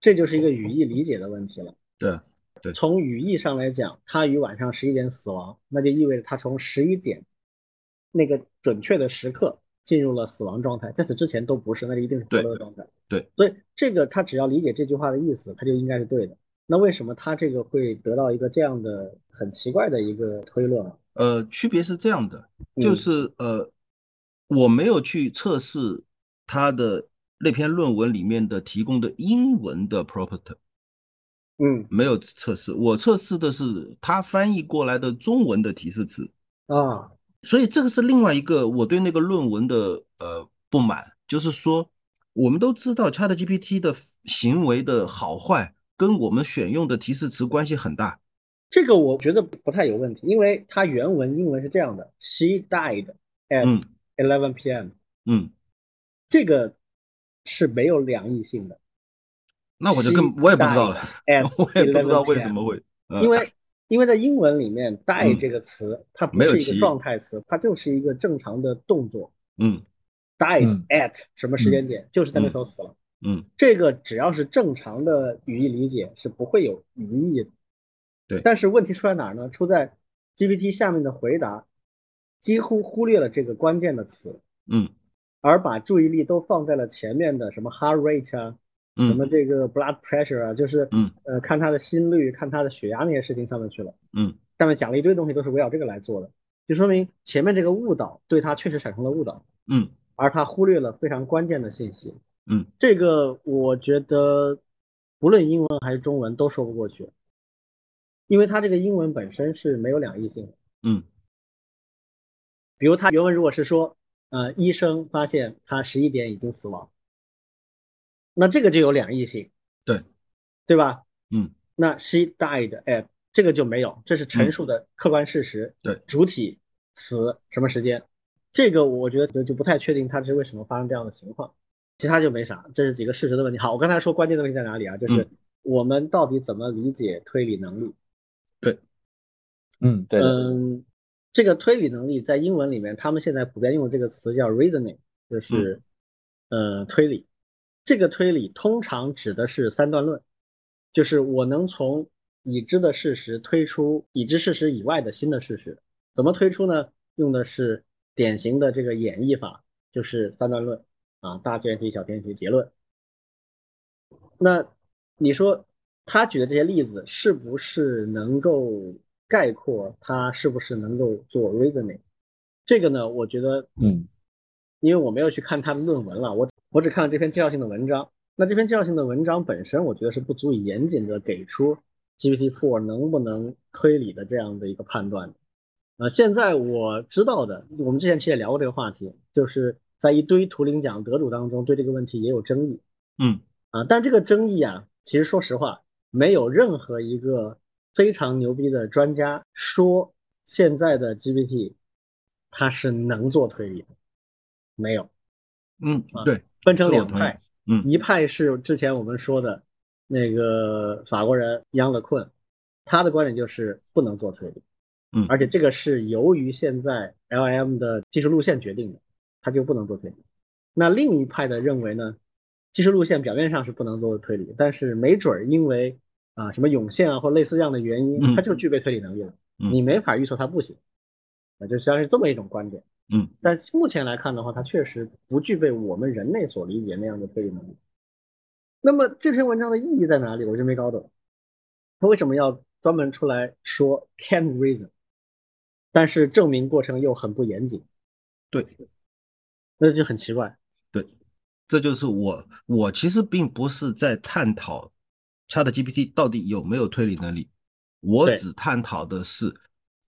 这就是一个语义理解的问题了。对，对，从语义上来讲，他于晚上十一点死亡，那就意味着他从十一点那个准确的时刻进入了死亡状态，在此之前都不是，那就一定是活着的状态。对，所以这个他只要理解这句话的意思，他就应该是对的。那为什么他这个会得到一个这样的很奇怪的一个推论啊？呃，区别是这样的，就是呃，我没有去测试他的。那篇论文里面的提供的英文的 property，嗯，没有测试，我测试的是他翻译过来的中文的提示词啊，所以这个是另外一个我对那个论文的呃不满，就是说我们都知道 ChatGPT 的行为的好坏跟我们选用的提示词关系很大，这个我觉得不太有问题，因为它原文英文是这样的，She died at eleven p.m. 嗯，这个。是没有两义性的，那我就更我也不知道了 我也不知道为什么会，呃因为因为在英文里面，die 嗯这个词它不是一个状态词，它就是一个正常的动作嗯，died 嗯 at 什么时间点，就是在那时候死了。嗯这个只要是正常的语义理解是不会有疑义的。对但是问题出在哪儿呢？出在 GPT 下面的回答几乎忽略了这个关键的词，嗯而把注意力都放在了前面的什么 heart rate 啊，什么嗯这个 blood pressure 啊，就是嗯呃看他的心率、看他的血压那些事情上面去了。嗯上面讲了一堆东西都是围绕这个来做的，就说明前面这个误导对他确实产生了误导，嗯而他忽略了非常关键的信息。嗯，这个我觉得不论英文还是中文都说不过去，因为他这个英文本身是没有两义性的。嗯比如他原文如果是说，呃，医生发现他十一点已经死亡，那这个就有两义性，对对吧？嗯那 she died at 这个就没有，这是陈述的客观事实。对主体死什么时间，这个我觉得就不太确定它是为什么发生这样的情况，其他就没啥，这是几个事实的问题。好，我刚才说关键的问题在哪里啊？就是嗯我们到底怎么理解推理能力？对嗯，对，嗯，这个推理能力在英文里面，他们现在普遍用的这个词叫 reasoning，就是呃推理。这个推理通常指的是三段论，就是我能从已知的事实推出已知事实以外的新的事实。怎么推出呢？用的是典型的这个演绎法，就是三段论啊，大前提、小前提、结论。那你说他举的这些例子是不是能够概括他是不是能够做 reasoning？这个呢，我觉得，嗯，因为我没有去看他的论文了，我我只看了这篇介绍性的文章。那这篇介绍性的文章本身，我觉得是不足以严谨的给出 GPT-4 能不能推理的这样的一个判断的。呃，现在我知道的，我们之前其实也聊过这个话题，就是在一堆图灵奖得主当中，对这个问题也有争议。嗯啊，但这个争议啊，其实说实话，没有任何一个非常牛逼的专家说现在的 GPT 它是能做推理的，没有，嗯啊，对，分成两派，嗯一派是之前我们说的那个法国人杨勒困，他的观点就是不能做推理，嗯而且这个是由于现在 LM 的技术路线决定的，他就不能做推理。那另一派的认为呢，技术路线表面上是不能做推理，但是没准儿因为啊什么涌现啊或类似这样的原因，嗯它就具备推理能力了，嗯你没法预测它不行，啊，就实际上是这么一种观点。嗯。但目前来看的话，它确实不具备我们人类所理解那样的推理能力。那么这篇文章的意义在哪里？我就没搞懂，他为什么要专门出来说 can reason，但是证明过程又很不严谨，对。那就很奇怪。对，这就是我我其实并不是在探讨 ChatGPT 到底有没有推理能力，我只探讨的是，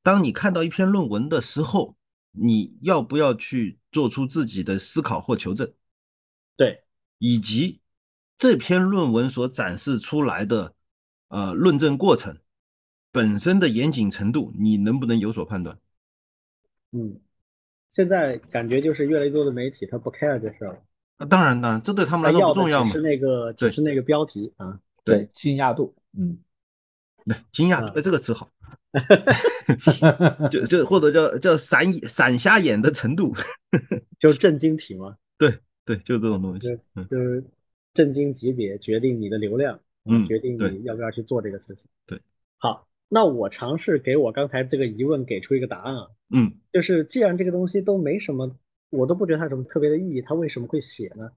当你看到一篇论文的时候，你要不要去做出自己的思考或求证，对，以及这篇论文所展示出来的呃论证过程本身的严谨程度，你能不能有所判断？嗯，现在感觉就是越来越多的媒体他不 care 这事儿了，那当然，当然，这对他们来说不重要嘛是。那个对只是那个标题啊。对对，惊讶度，嗯，对，惊讶，啊对这个词好，就 就或者叫叫闪眼闪瞎眼的程度，就是震惊体吗，对对，就这种东西对。嗯就是震惊级别决定你的流量，啊嗯决定你要不要去做这个事情。对，好，那我尝试给我刚才这个疑问给出一个答案啊，嗯就是既然这个东西都没什么，我都不觉得它有什么特别的意义，它为什么会写呢？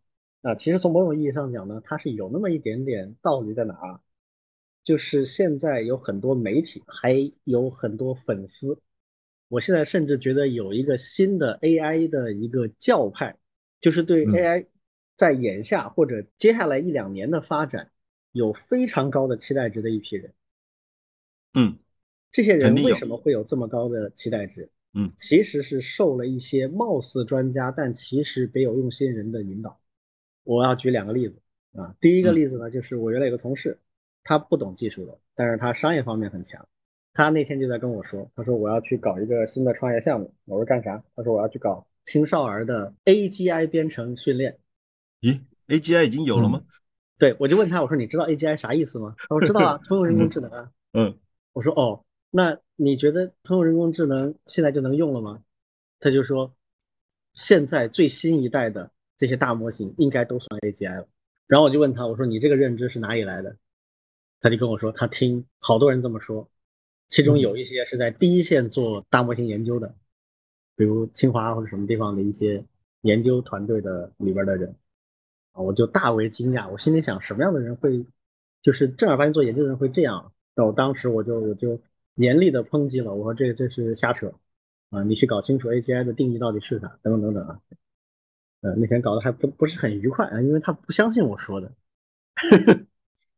啊，其实从某种意义上讲呢，它是有那么一点点道理在哪儿啊？就是现在有很多媒体，还有很多粉丝，我现在甚至觉得有一个新的 AI 的一个教派，就是对嗯 AI 在眼下或者接下来一两年的发展有非常高的期待值的一批人。嗯这些人为什么会有这么高的期待值？嗯，其实是受了一些貌似专家，但其实别有用心人的引导。我要举两个例子啊，第一个嗯例子呢，就是我原来有个同事，他不懂技术的，但是他商业方面很强。他那天就在跟我说，他说我要去搞一个新的创业项目。我说干啥？他说我要去搞青少儿的 AGI 编程训练。咦 AGI 已经有了吗？对，我就问他，我说你知道 AGI 啥意思吗？他说知道啊，通用人工智能啊。嗯，我说哦，那你觉得通用人工智能现在就能用了吗？他就说，现在最新一代的这些大模型应该都算 AGI 了。然后我就问他，我说你这个认知是哪里来的？他就跟我说，他听好多人这么说，其中有一些是在第一线做大模型研究的，比如清华或者什么地方的一些研究团队的里边的人。啊，我就大为惊讶，我心里想，什么样的人会，就是正儿八经做研究的人会这样？那我当时我就我就严厉的抨击了，我说这这是瞎扯，啊，你去搞清楚 AGI 的定义到底是啥，等等等等啊。呃，那天搞得还不不是很愉快啊，因为他不相信我说的，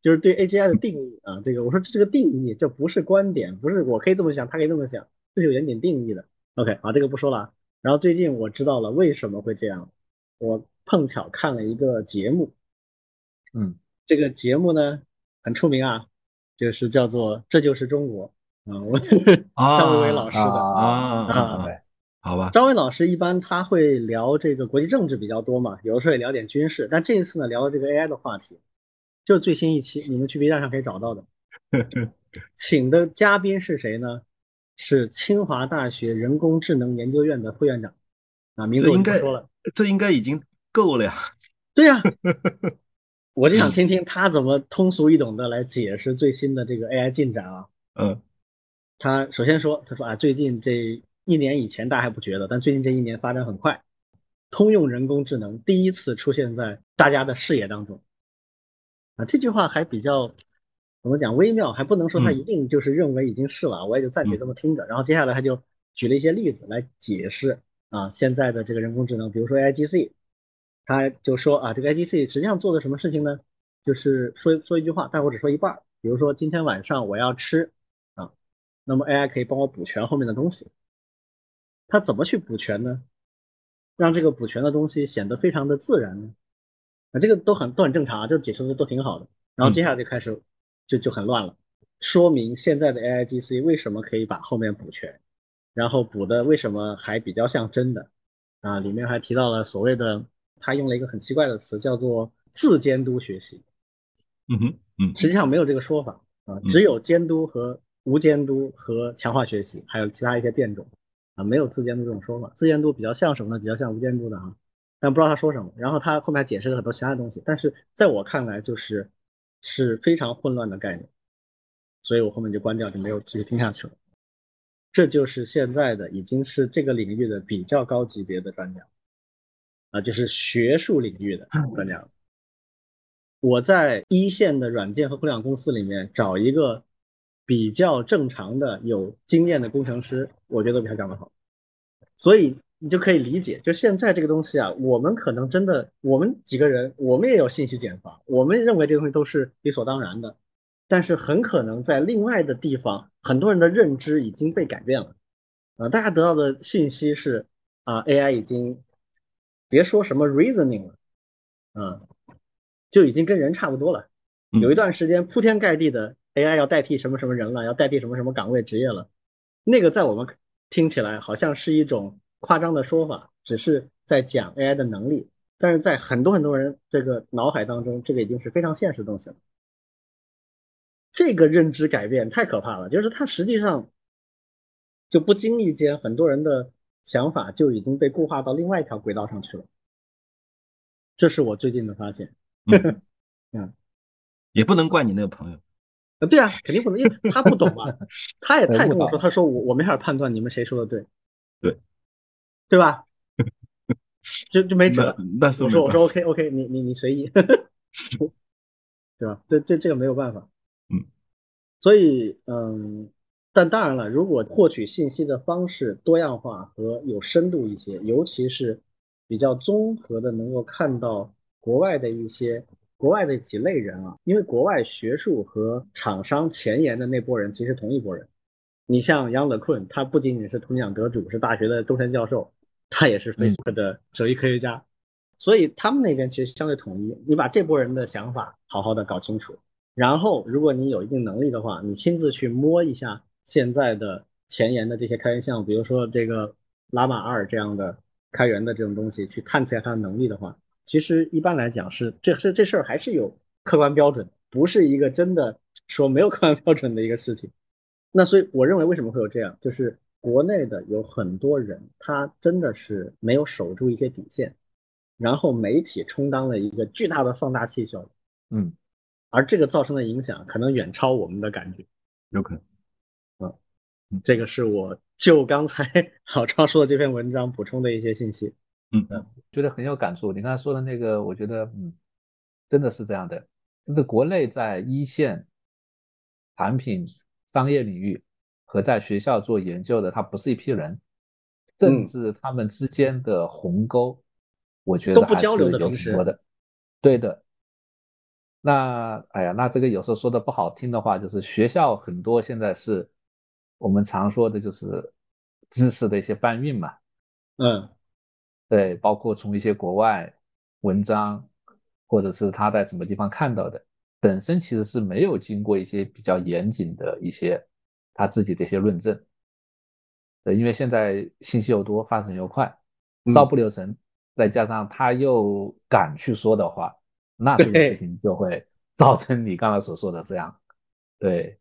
就是对 AGI 的定义啊，这个我说这个定义，这不是观点，不是我可以这么想，他可以这么想，这是有严谨定义的。OK，好，这个不说了。然后最近我知道了为什么会这样，我。碰巧看了一个节目，嗯，这个节目呢很出名啊，就是叫做《这就是中国》啊，我 张伟伟老师的啊啊，好吧。张伟老师一般他会聊这个国际政治比较多嘛，有的时候也聊点军事，但这一次呢聊了这个 AI 的话题，就是最新一期，你们去 B 站上可以找到的。请的嘉宾是谁呢？是清华大学人工智能研究院的副院长啊，名字我不说了，这应该已经。够了呀，对呀，我就想听听他怎么通俗易懂的来解释最新的这个 AI 进展啊。嗯，他首先说，他说啊，最近这一年以前大家还不觉得，但最近这一年发展很快，通用人工智能第一次出现在大家的视野当中。啊，这句话还比较怎么讲微妙，还不能说他一定就是认为已经是了，我也就暂且这么听着。然后接下来他就举了一些例子来解释啊，现在的这个人工智能，比如说 AIGC。他就说啊，这个 AGC 实际上做的什么事情呢？就是说说一句话，但我只说一半。比如说今天晚上我要吃啊，那么 AI 可以帮我补全后面的东西。它怎么去补全呢？让这个补全的东西显得非常的自然呢？啊，这个都很都很正常啊，这解释的都挺好的。然后接下来就开始就就很乱了，说明现在的 AIGC 为什么可以把后面补全，然后补的为什么还比较像真的啊？里面还提到了所谓的。他用了一个很奇怪的词，叫做自监督学习。嗯哼，嗯，实际上没有这个说法啊，只有监督和无监督和强化学习，还有其他一些变种啊，没有自监督这种说法。自监督比较像什么呢？比较像无监督的啊，但不知道他说什么。然后他后面还解释了很多其他东西，但是在我看来就是是非常混乱的概念，所以我后面就关掉，就没有继续听下去了。这就是现在的已经是这个领域的比较高级别的专家。啊，就是学术领域的专家。我在一线的软件和互联网公司里面找一个比较正常的、有经验的工程师，我觉得比他干得好。所以你就可以理解，就现在这个东西啊，我们可能真的，我们几个人，我们也有信息茧房，我们认为这个东西都是理所当然的，但是很可能在另外的地方，很多人的认知已经被改变了。啊，大家得到的信息是啊，AI 已经。别说什么 reasoning 了，啊，就已经跟人差不多了。有一段时间铺天盖地的 AI 要代替什么什么人了，要代替什么什么岗位职业了，那个在我们听起来好像是一种夸张的说法，只是在讲 AI 的能力。但是在很多很多人这个脑海当中，这个已经是非常现实的东西了。这个认知改变太可怕了，就是它实际上就不经意间很多人的。想法就已经被固化到另外一条轨道上去了，这是我最近的发现。嗯，也不能怪你那个朋友。啊，对啊，肯定不能，因为他不懂嘛。他也太跟我说，他说我我没法判断你们谁说的对，对，对吧？就就没辙。那是我说我说 OK OK，你你你随意，对吧？这这这个没有办法。嗯，所以嗯。但当然了，如果获取信息的方式多样化和有深度一些，尤其是比较综合的，能够看到国外的一些国外的几类人啊，因为国外学术和厂商前沿的那波人其实同一波人。你像杨乐坤，他不仅仅是铜奖得主，是大学的终身教授，他也是 Facebook 的首席科学家，所以他们那边其实相对统一。你把这波人的想法好好的搞清楚，然后如果你有一定能力的话，你亲自去摸一下。现在的前沿的这些开源项目，比如说这个拉玛二这样的开源的这种东西，去探测它的能力的话，其实一般来讲是这这这事儿还是有客观标准，不是一个真的说没有客观标准的一个事情。那所以我认为为什么会有这样，就是国内的有很多人他真的是没有守住一些底线，然后媒体充当了一个巨大的放大器效应，嗯，而这个造成的影响可能远超我们的感觉。有可能，嗯这个是我就刚才 老张说的这篇文章补充的一些信息。嗯嗯觉得很有感触。你刚才说的那个，我觉得嗯，真的是这样的。就是国内在一线产品商业领域和在学校做研究的，他不是一批人，甚至他们之间的鸿沟，我觉得都不交流的有挺多的。对的。那哎呀，那这个有时候说的不好听的话，就是学校很多现在是我们常说的就是知识的一些搬运嘛。嗯。对，包括从一些国外文章，或者是他在什么地方看到的，本身其实是没有经过一些比较严谨的一些他自己的一些论证。对，因为现在信息又多，发展又快，稍不留神，再加上他又敢去说的话，那这个事情就会 造成你刚才所说的这样。对，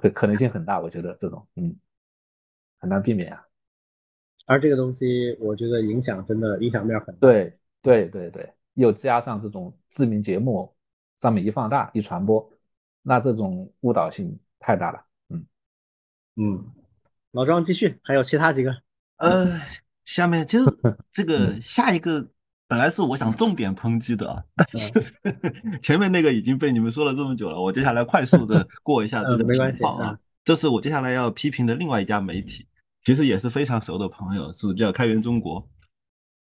可可能性很大，我觉得这种，嗯，很难避免啊。而这个东西，我觉得影响真的影响面很大。对对对对，又加上这种知名节目上面一放大一传播，那这种误导性太大了。嗯嗯，老张继续，还有其他几个？呃，下面其实 这个下一个本来是我想重点抨击的啊，但是 前面那个已经被你们说了这么久了，我接下来快速的 过一下这个情况啊。这是我接下来要批评的另外一家媒体。其实也是非常熟的朋友，是叫开源中国。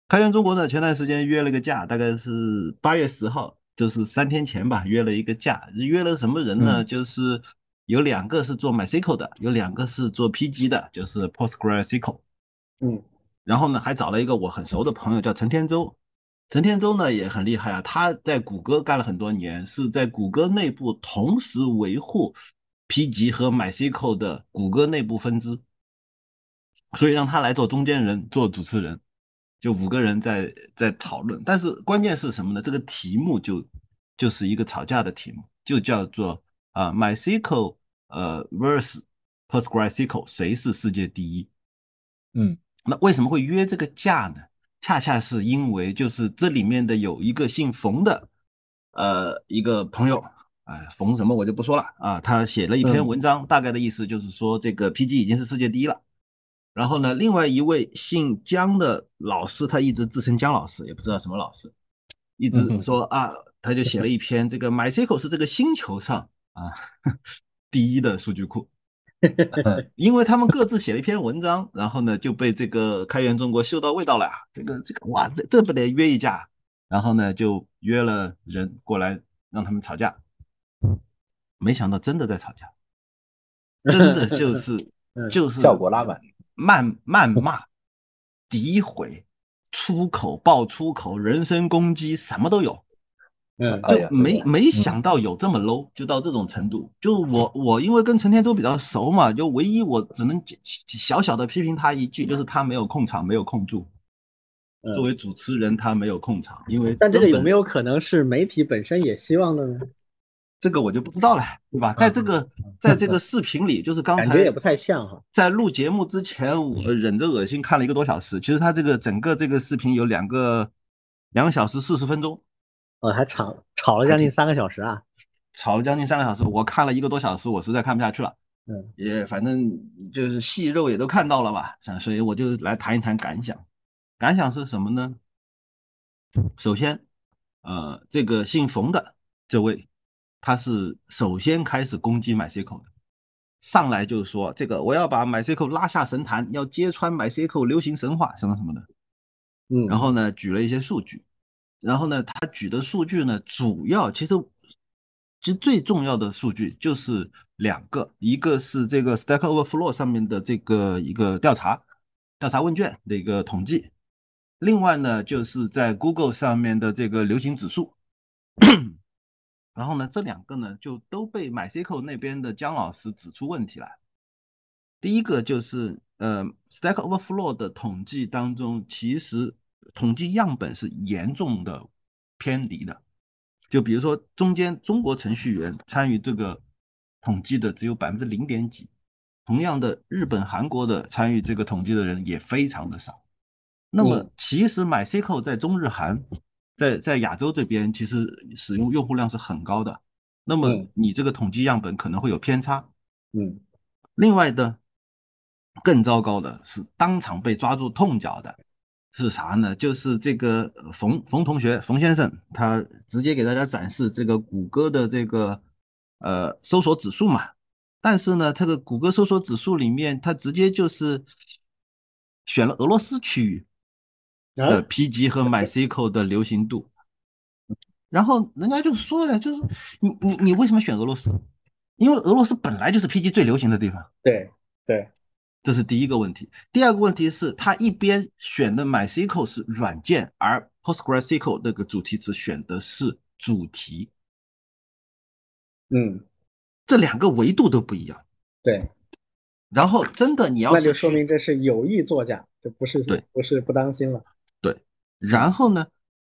开源中国呢，前段时间约了个假，大概是八月十号，就是三天前吧，约了一个假。约了什么人呢？就是有两个是做 MySQL 的，有两个是做 PG 的，就是 PostgreSQL。嗯，然后呢，还找了一个我很熟的朋友，叫陈天舟。陈天舟呢也很厉害啊，他在谷歌干了很多年，是在谷歌内部同时维护 PG 和 MySQL 的谷歌内部分支。所以让他来做中间人，做主持人，就五个人在在讨论。但是关键是什么呢？这个题目就就是一个吵架的题目，就叫做啊，MySQL 呃 vs PostgreSQL 谁是世界第一？嗯，那为什么会约这个架呢？恰恰是因为就是这里面的有一个姓冯的呃一个朋友，哎，冯什么我就不说了啊，他写了一篇文章，大概的意思就是说这个 PG 已经是世界第一了。然后呢，另外一位姓姜的老师，他一直自称姜老师，也不知道什么老师，一直说啊，他就写了一篇这个 MySQL 是这个星球上啊 第一的数据库，因为他们各自写了一篇文章，然后呢就被这个开源中国嗅到味道了，这个这个哇，这这不得约一架，然后呢就约了人过来让他们吵架，没想到真的在吵架，真的就是就是效果拉满。谩谩骂、诋毁、出口爆粗口、人身攻击，什么都有。嗯，就没没想到有这么 low，就到这种程度。就我我因为跟陈天舟比较熟嘛，就唯一我只能小小的批评他一句，就是他没有控场，没有控住。作为主持人，他没有控场，因为但这个有没有可能是媒体本身也希望的呢？这个我就不知道了，对吧？在这个在这个视频里，就是刚才感觉也不太像哈。在录节目之前，我忍着恶心看了一个多小时。其实他这个整个这个视频有两个两个小时四十分钟，哦，还吵吵了将近三个小时啊！吵了将近三个小时，我看了一个多小时，我实在看不下去了。嗯，也反正就是细肉也都看到了吧，所以我就来谈一谈感想。感想是什么呢？首先，呃，这个姓冯的这位。他是首先开始攻击 MySQL 的，上来就是说这个我要把 MySQL 拉下神坛，要揭穿 MySQL 流行神话什么什么的，嗯，然后呢举了一些数据，然后呢他举的数据呢主要其实其实最重要的数据就是两个，一个是这个 Stack Overflow 上面的这个一个调查调查问卷的一个统计，另外呢就是在 Google 上面的这个流行指数。然后呢，这两个呢就都被 MySQL 那边的姜老师指出问题来。第一个就是，呃，Stack Overflow 的统计当中，其实统计样本是严重的偏离的。就比如说，中间中国程序员参与这个统计的只有百分之零点几，同样的，日本、韩国的参与这个统计的人也非常的少。那么，其实 MySQL 在中日韩，在在亚洲这边，其实使用用户量是很高的。那么，你这个统计样本可能会有偏差。嗯。另外的，更糟糕的是当场被抓住痛脚的。是啥呢？就是这个冯冯同学，冯先生，他直接给大家展示这个谷歌的这个呃搜索指数嘛。但是呢，这个谷歌搜索指数里面，他直接就是选了俄罗斯区域的 PG 和 MySQL 的流行度。然后人家就说了，就是你你你为什么选俄罗斯？因为俄罗斯本来就是 PG 最流行的地方。对对。这是第一个问题，第二个问题是，他一边选的 MySQL 是软件，而 PostgreSQL 那个主题词选的是主题，嗯，这两个维度都不一样。对，然后真的你要那就说明这是有意作假，这不是对，不是不当心了。对，然后呢，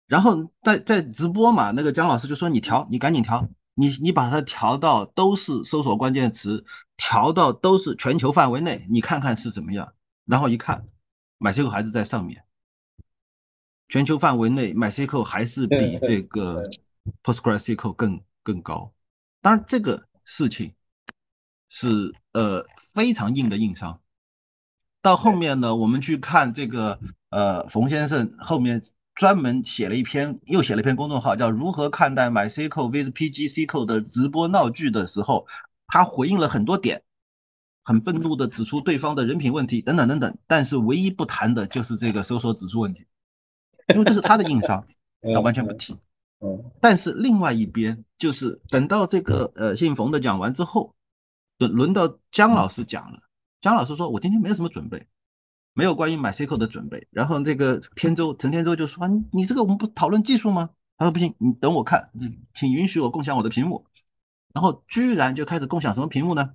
然后在在直播嘛，那个姜老师就说你调，你赶紧调。你你把它调到都是搜索关键词，调到都是全球范围内，你看看是怎么样？然后一看，MySQL 还是在上面，全球范围内 MySQL 还是比这个 PostgreSQL 更更高。当然，这个事情是呃非常硬的硬伤。到后面呢，我们去看这个呃冯先生后面。专门写了一篇，又写了一篇公众号，叫《如何看待 MySQL with PGSQL 的直播闹剧》的时候，他回应了很多点，很愤怒的指出对方的人品问题等等等等。但是唯一不谈的就是这个搜索指数问题，因为这是他的硬伤，他完全不提。但是另外一边就是等到这个呃姓冯的讲完之后，轮轮到姜老师讲了，姜老师说：“我今天没有什么准备。”没有关于 MySQL 的准备，然后这个天舟陈天舟就说：“你你这个我们不讨论技术吗？”他说：“不行，你等我看，请允许我共享我的屏幕。”然后居然就开始共享什么屏幕呢？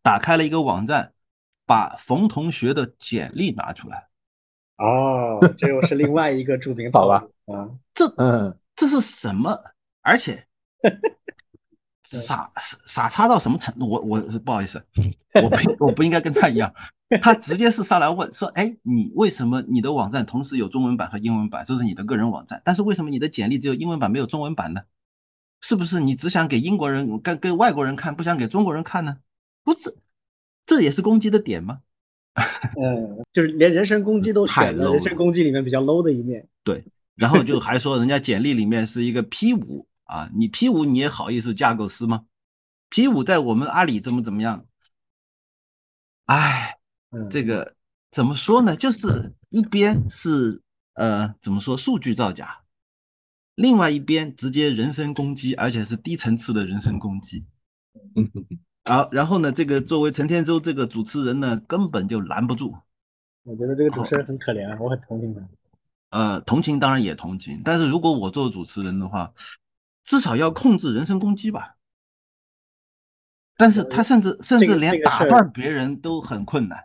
打开了一个网站，把冯同学的简历拿出来。哦，这又是另外一个著名 好吧？啊，这嗯，这是什么？而且。傻傻叉到什么程度？我我不好意思，我不我不应该跟他一样。他直接是上来问说：“哎，你为什么你的网站同时有中文版和英文版？这是你的个人网站，但是为什么你的简历只有英文版没有中文版呢？是不是你只想给英国人、跟给外国人看，不想给中国人看呢？不是，这也是攻击的点吗？嗯，就是连人身攻击都选了人身攻击里面比较 low 的一面。对，然后就还说人家简历里面是一个 P 五。啊，你 P 五你也好意思架构师吗？P 五在我们阿里怎么怎么样？哎，这个怎么说呢？就是一边是呃怎么说数据造假，另外一边直接人身攻击，而且是低层次的人身攻击。嗯，好，然后呢，这个作为陈天舟这个主持人呢，根本就拦不住。我觉得这个主持人很可怜，我很同情他。呃，同情当然也同情，但是如果我做主持人的话。至少要控制人身攻击吧，但是他甚至甚至连打断别人都很困难。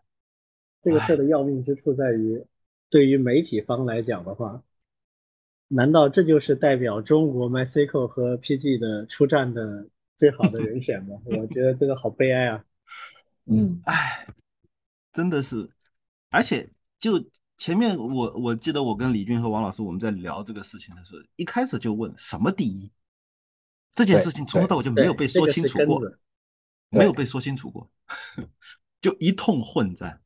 这个事的要命之处在于，对于媒体方来讲的话，难道这就是代表中国 MySQL 和 PG 的出战的最好的人选吗？我觉得这个好悲哀啊。嗯，唉，真的是，而且就。前面我我记得我跟李军和王老师我们在聊这个事情的时候，一开始就问什么第一，这件事情从头到尾就没有被说清楚过，没有被说清楚过，就一通混战，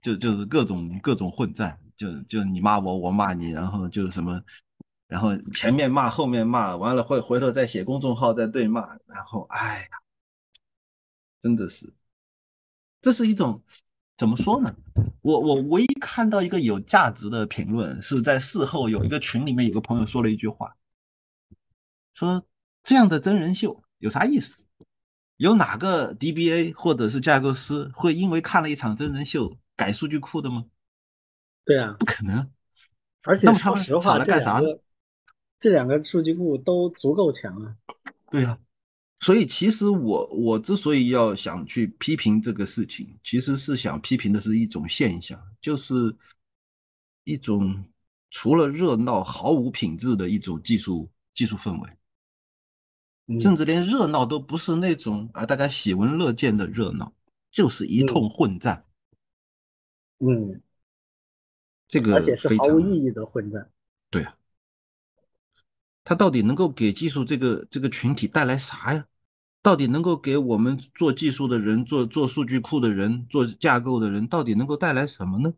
就就是各种各种混战，就就你骂我我骂你，然后就什么，然后前面骂后面骂，完了会回头再写公众号再对骂，然后哎呀，真的是，这是一种。怎么说呢？我我唯一看到一个有价值的评论，是在事后有一个群里面有个朋友说了一句话，说这样的真人秀有啥意思？有哪个 DBA 或者是架构师会因为看了一场真人秀改数据库的吗？对啊，不可能。而且说实话，这两个这两个数据库都足够强啊。对呀。所以，其实我我之所以要想去批评这个事情，其实是想批评的是一种现象，就是一种除了热闹毫无品质的一种技术技术氛围。甚至连热闹都不是那种啊，大家喜闻乐见的热闹，就是一通混战。嗯，这个而且是毫无意义的混战。对啊，他到底能够给技术这个这个群体带来啥呀？到底能够给我们做技术的人、做做数据库的人、做架构的人，到底能够带来什么呢？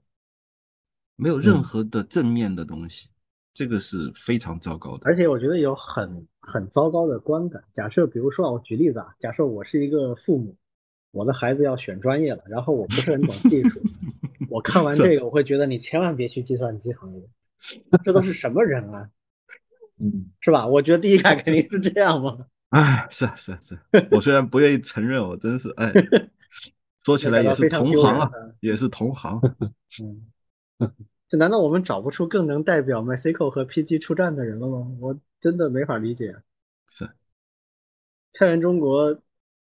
没有任何的正面的东西。这个是非常糟糕的，而且我觉得有很很糟糕的观感。假设比如说啊，我举例子啊，假设我是一个父母，我的孩子要选专业了，然后我不是很懂技术，我看完这个，我会觉得你千万别去计算机行业，这都是什么人啊？嗯，是吧？我觉得第一感肯定是这样嘛。哎，是啊是啊是，我虽然不愿意承认，我真是哎，说起来也是同行啊，也是同行。嗯。这难道我们找不出更能代表 MySQL 和 PG 出战的人了吗？我真的没法理解。是，太原中国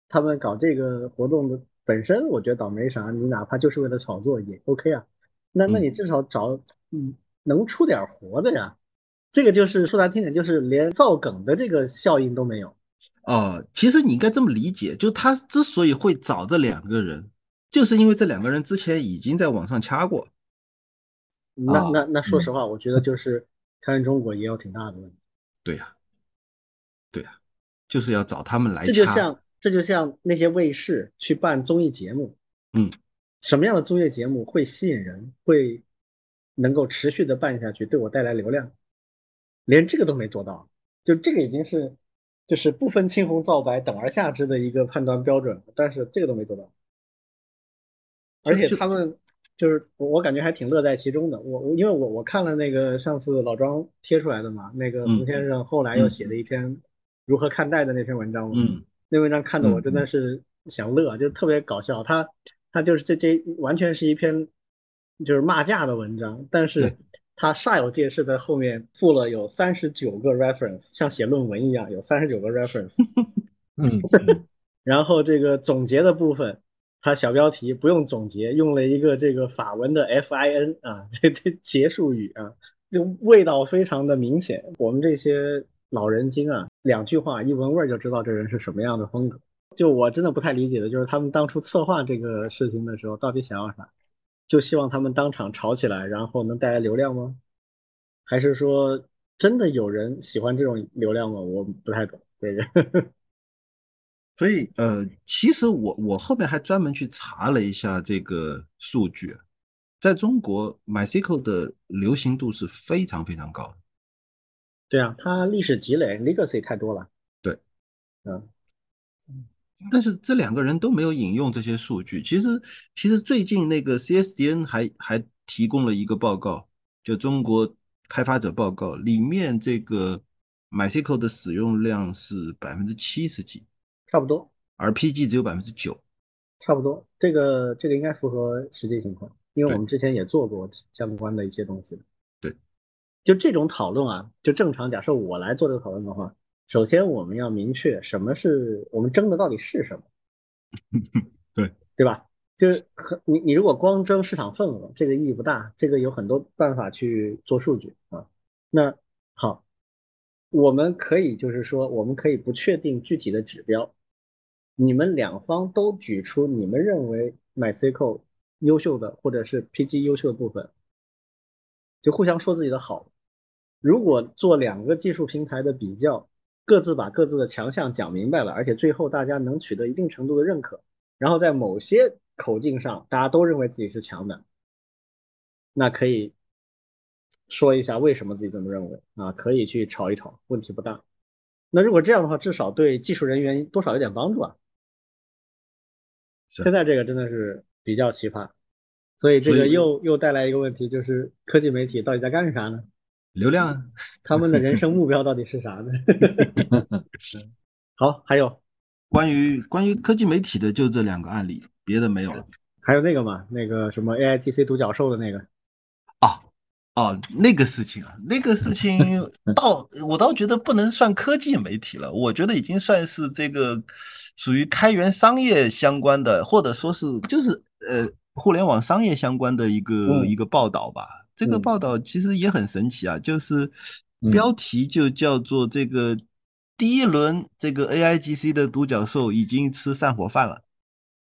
他们搞这个活动的本身，我觉得倒没啥。你哪怕就是为了炒作也 OK 啊。那那你至少找嗯能出点活的呀。这个就是说难听点，就是连造梗的这个效应都没有。哦，其实你应该这么理解，就他之所以会找这两个人，就是因为这两个人之前已经在网上掐过。那那那，说实话，我觉得就是看中国也有挺大的问题。对呀，对呀，就是要找他们来。这就像这就像那些卫视去办综艺节目，嗯，什么样的综艺节目会吸引人，会能够持续的办下去，对我带来流量，连这个都没做到，就这个已经是就是不分青红皂白等而下之的一个判断标准，但是这个都没做到，而且他们。就是我感觉还挺乐在其中的，我我因为我我看了那个上次老庄贴出来的嘛，那个冯先生后来又写了一篇如何看待的那篇文章，嗯，那文章看的我真的是想乐，就特别搞笑，他他就是这这完全是一篇就是骂架的文章，但是他煞有介事在后面附了有三十九个 reference，像写论文一样有三十九个 reference，嗯，然后这个总结的部分。它小标题不用总结，用了一个这个法文的 F I N 啊，这这结束语啊，就味道非常的明显。我们这些老人精啊，两句话一闻味儿就知道这人是什么样的风格。就我真的不太理解的就是他们当初策划这个事情的时候，到底想要啥？就希望他们当场吵起来，然后能带来流量吗？还是说真的有人喜欢这种流量吗？我不太懂这个。所以，呃，其实我我后面还专门去查了一下这个数据，在中国，MySQL 的流行度是非常非常高的。对啊，它历史积累，legacy 太多了。对，嗯，但是这两个人都没有引用这些数据。其实，其实最近那个 CSDN 还还提供了一个报告，就中国开发者报告里面，这个 MySQL 的使用量是百分之七十几。差不多，而 PG 只有百分之九，差不多，这个这个应该符合实际情况，因为我们之前也做过相关的一些东西。对，就这种讨论啊，就正常。假设我来做这个讨论的话，首先我们要明确什么是我们争的到底是什么，对对吧？就是你你如果光争市场份额，这个意义不大。这个有很多办法去做数据啊。那好，我们可以就是说，我们可以不确定具体的指标。你们两方都举出你们认为 MySQL 优秀的或者是 PG 优秀的部分，就互相说自己的好。如果做两个技术平台的比较，各自把各自的强项讲明白了，而且最后大家能取得一定程度的认可，然后在某些口径上大家都认为自己是强的，那可以说一下为什么自己这么认为啊？可以去吵一吵，问题不大。那如果这样的话，至少对技术人员多少有点帮助啊。现在这个真的是比较奇葩，所以这个又又带来一个问题，就是科技媒体到底在干啥呢？流量啊，他们的人生目标到底是啥呢？好，还有 关于关于科技媒体的就这两个案例，别的没有了。还有那个嘛，那个什么 AIGC 独角兽的那个哦。哦，那个事情啊，那个事情倒我倒觉得不能算科技媒体了，我觉得已经算是这个属于开源商业相关的，或者说是就是呃互联网商业相关的一个一个报道吧。这个嗯。报道其实也很神奇啊，就是嗯。标题就叫做这个第一轮这个 AIGC 的独角兽已经吃散伙饭了，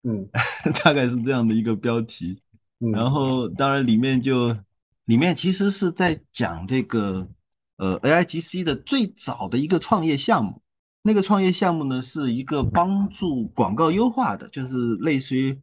嗯。大概是这样的一个标题。嗯，然后当然里面就里面其实是在讲这个呃 AIGC 的最早的一个创业项目，那个创业项目呢是一个帮助广告优化的，就是类似于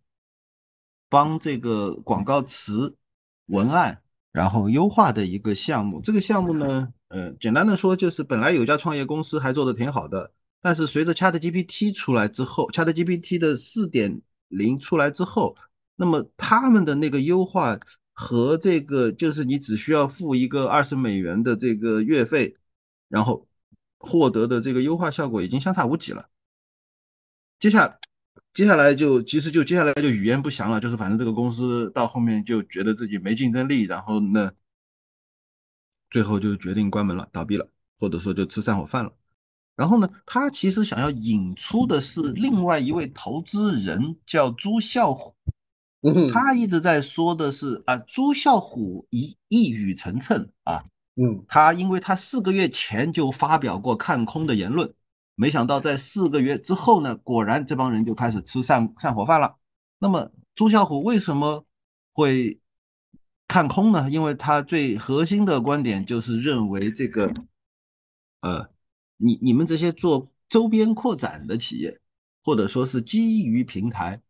帮这个广告词文案然后优化的一个项目。这个项目呢，呃，简单的说就是本来有家创业公司还做的挺好的，但是随着 ChatGPT 出来之后，ChatGPT 的四点零出来之后，那么他们的那个优化和这个就是你只需要付一个二十美元的这个月费，然后获得的这个优化效果已经相差无几了。接下来接下来就其实就接下来就语焉不详了，就是反正这个公司到后面就觉得自己没竞争力，然后呢，最后就决定关门了，倒闭了，或者说就吃散伙饭了。然后呢，他其实想要引出的是另外一位投资人，叫朱啸虎。嗯他一直在说的是啊，朱啸虎一一语成谶啊，嗯他因为他四个月前就发表过看空的言论，没想到在四个月之后呢，果然这帮人就开始吃散散伙饭了。那么朱啸虎为什么会看空呢？因为他最核心的观点就是认为这个，呃，你你们这些做周边扩展的企业，或者说是基于平台。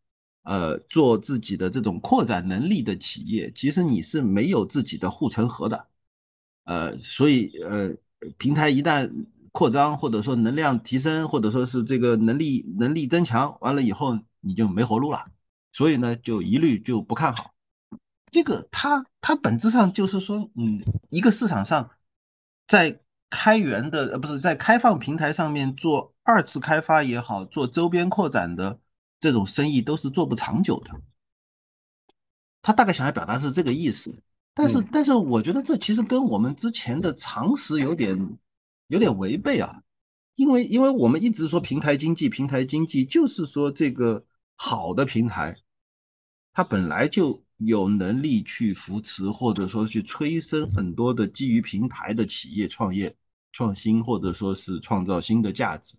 呃，做自己的这种扩展能力的企业，其实你是没有自己的护城河的，呃，所以呃，平台一旦扩张或者说能量提升，或者说是这个能力能力增强，完了以后你就没活路了，所以呢，就一律就不看好。这个它它本质上就是说，嗯，一个市场上在开源的呃不是在开放平台上面做二次开发也好，做周边扩展的。这种生意都是做不长久的，他大概想要表达是这个意思，但是、嗯、但是我觉得这其实跟我们之前的常识有点有点违背啊，因为因为我们一直说平台经济，平台经济就是说这个好的平台，它本来就有能力去扶持或者说去催生很多的基于平台的企业创业创新，或者说是创造新的价值。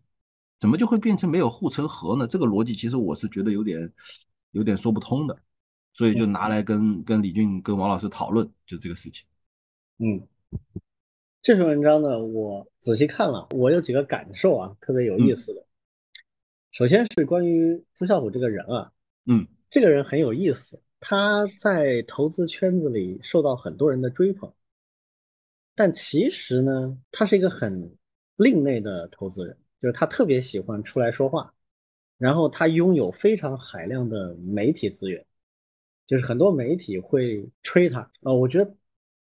怎么就会变成没有护城河呢？这个逻辑其实我是觉得有点有点说不通的，所以就拿来跟跟李俊跟王老师讨论，就这个事情。嗯，这篇文章呢，我仔细看了，我有几个感受啊，特别有意思的。嗯、首先是关于朱啸虎这个人啊，嗯，这个人很有意思，他在投资圈子里受到很多人的追捧，但其实呢，他是一个很另类的投资人。就是他特别喜欢出来说话，然后他拥有非常海量的媒体资源，就是很多媒体会吹他啊、呃。我觉得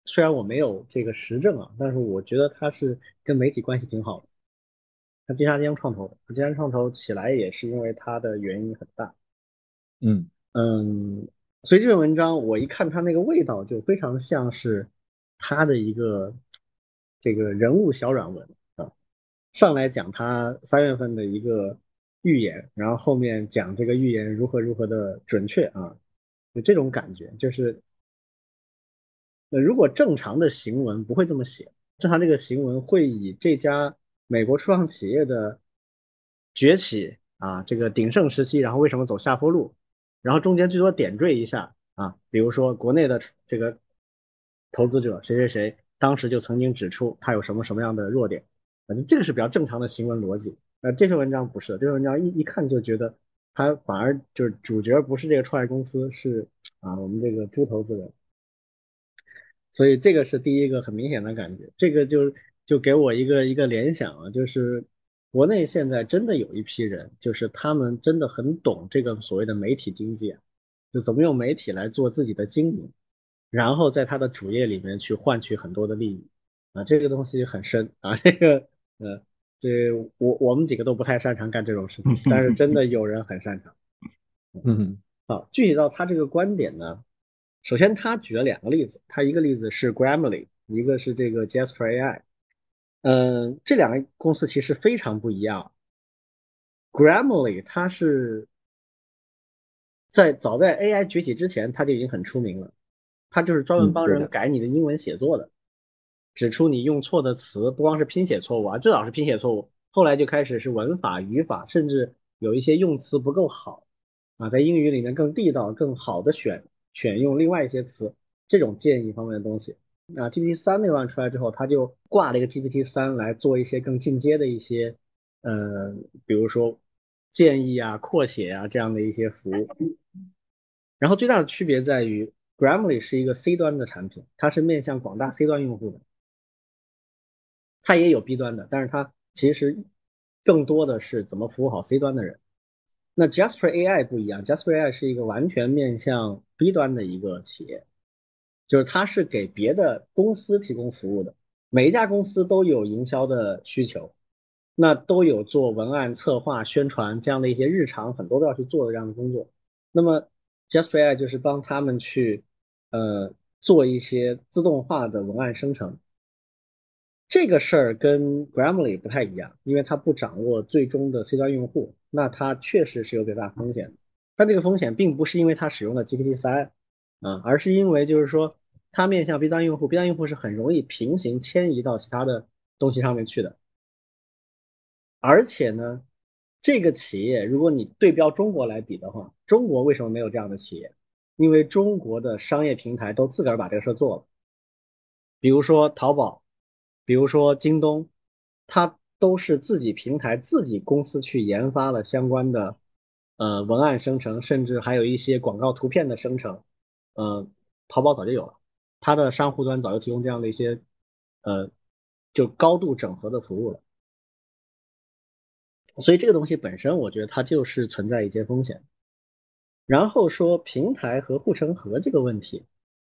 虽然我没有这个实证啊，但是我觉得他是跟媒体关系挺好的。他金沙江创投，金沙江创投起来也是因为他的原因很大。嗯嗯，所以这篇文章我一看他那个味道，就非常像是他的一个这个人物小软文啊。上来讲他三月份的一个预言，然后后面讲这个预言如何如何的准确啊，就这种感觉，就是，那，如果正常的行文不会这么写，正常这个行文会以这家美国初创企业的崛起啊，这个鼎盛时期，然后为什么走下坡路，然后中间最多点缀一下啊，比如说国内的这个投资者谁谁谁，当时就曾经指出他有什么什么样的弱点。反正这个是比较正常的行文逻辑，那，这篇文章不是，这篇文章一一看就觉得他反而就是主角不是这个创业公司，是啊我们这个猪投资人，所以这个是第一个很明显的感觉，这个就就给我一个一个联想啊，就是国内现在真的有一批人，就是他们真的很懂这个所谓的媒体经济啊，就怎么用媒体来做自己的经营，然后在他的主业里面去换取很多的利益啊，这个东西很深啊，这个。呃，这我我们几个都不太擅长干这种事情，但是真的有人很擅长。嗯，好，具体到他这个观点呢，首先他举了两个例子，他一个例子是 Grammarly，一个是这个 Jasper AI。嗯，这两个公司其实非常不一样。Grammarly 它是在早在 AI 崛起之前，它就已经很出名了。它就是专门帮人改你的英文写作的，指出你用错的词，不光是拼写错误啊，最早是拼写错误，后来就开始是文法、语法，甚至有一些用词不够好啊，在英语里面更地道、更好的选选用另外一些词，这种建议方面的东西。啊，GPT 三那段出来之后，它就挂了一个 GPT 三来做一些更进阶的一些，呃，比如说建议啊、扩写啊这样的一些服务。然后最大的区别在于，Grammarly 是一个 C 端的产品，它是面向广大 C 端用户的，它也有 B 端的，但是它其实更多的是怎么服务好 C 端的人。那 Jasper AI 不一样，Jasper AI 是一个完全面向 B 端的一个企业。就是它是给别的公司提供服务的，每一家公司都有营销的需求，那都有做文案策划、宣传这样的一些日常很多都要去做的这样的工作。那么 Jasper AI 就是帮他们去呃做一些自动化的文案生成。这个事儿跟 Grammarly 不太一样，因为它不掌握最终的 C 端用户，那它确实是有比较大风险。它这个风险并不是因为它使用的 GPT 三啊，而是因为就是说。它面向 B 端用户，B 端用户是很容易平行迁移到其他的东西上面去的。而且呢，这个企业如果你对标中国来比的话，中国为什么没有这样的企业？因为中国的商业平台都自个儿把这个事做了，比如说淘宝，比如说京东，它都是自己平台、自己公司去研发了相关的呃文案生成，甚至还有一些广告图片的生成，呃，淘宝早就有了。它的商户端早就提供这样的一些，呃，就高度整合的服务了，所以这个东西本身，我觉得它就是存在一些风险。然后说平台和护城河这个问题，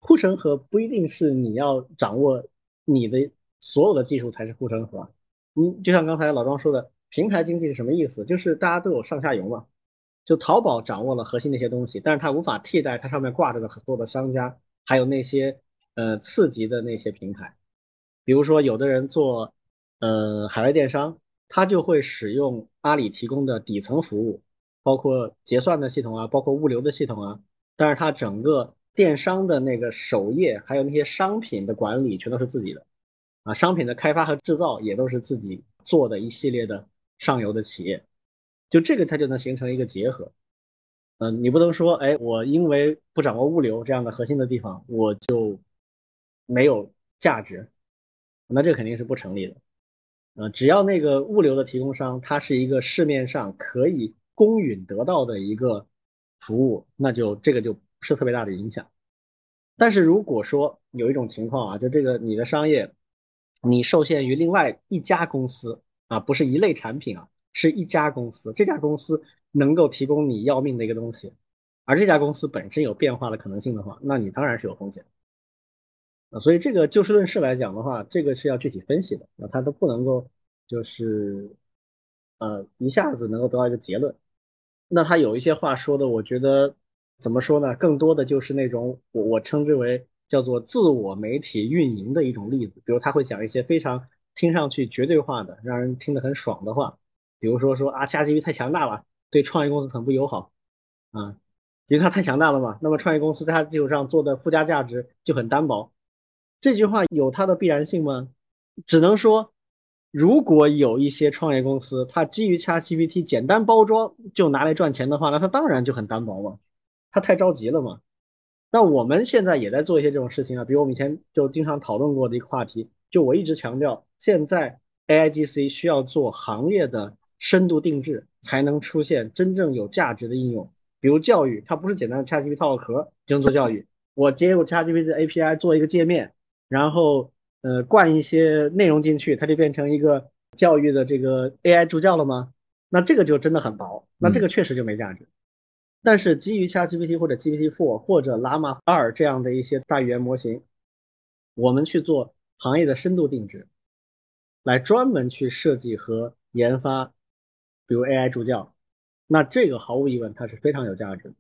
护城河不一定是你要掌握你的所有的技术才是护城河。嗯，就像刚才老庄说的，平台经济是什么意思？就是大家都有上下游嘛。就淘宝掌握了核心那些东西，但是它无法替代它上面挂着的很多的商家，还有那些。呃，次级的那些平台，比如说有的人做呃海外电商，他就会使用阿里提供的底层服务，包括结算的系统啊，包括物流的系统啊，但是他整个电商的那个首页，还有那些商品的管理全都是自己的，啊，商品的开发和制造也都是自己做的一系列的上游的企业，就这个它就能形成一个结合。嗯，你不能说，哎，我因为不掌握物流这样的核心的地方，我就没有价值，那这肯定是不成立的。呃，只要那个物流的提供商，它是一个市面上可以公允得到的一个服务，那就这个就不是特别大的影响。但是如果说有一种情况啊，就这个你的商业，你受限于另外一家公司啊，不是一类产品啊，是一家公司，这家公司能够提供你要命的一个东西，而这家公司本身有变化的可能性的话，那你当然是有风险。啊，所以这个就事论事来讲的话，这个是要具体分析的，那它都不能够就是呃一下子能够得到一个结论。那他有一些话说的，我觉得怎么说呢？更多的就是那种我我称之为叫做自我媒体运营的一种例子，比如他会讲一些非常听上去绝对化的，让人听得很爽的话，比如说说啊，下 GPT 太强大了，对创业公司很不友好啊，因为它太强大了嘛，那么创业公司在它基础上做的附加价值就很单薄。这句话有它的必然性吗？只能说，如果有一些创业公司，它基于 ChatGPT 简单包装就拿来赚钱的话，那它当然就很单薄嘛，它太着急了嘛。那我们现在也在做一些这种事情啊，比如我们以前就经常讨论过的一个话题，就我一直强调，现在 AIGC 需要做行业的深度定制，才能出现真正有价值的应用。比如教育，它不是简单的 ChatGPT 套个壳就能做教育，我接入 ChatGPT 的 API 做一个界面。然后，呃，灌一些内容进去，它就变成一个教育的这个 AI 助教了吗？那这个就真的很薄，那这个确实就没价值。但是基于 ChatGPT 或者 GPT4 或者 Llama 2这样的一些大语言模型，我们去做行业的深度定制，来专门去设计和研发，比如 AI 助教，那这个毫无疑问它是非常有价值的。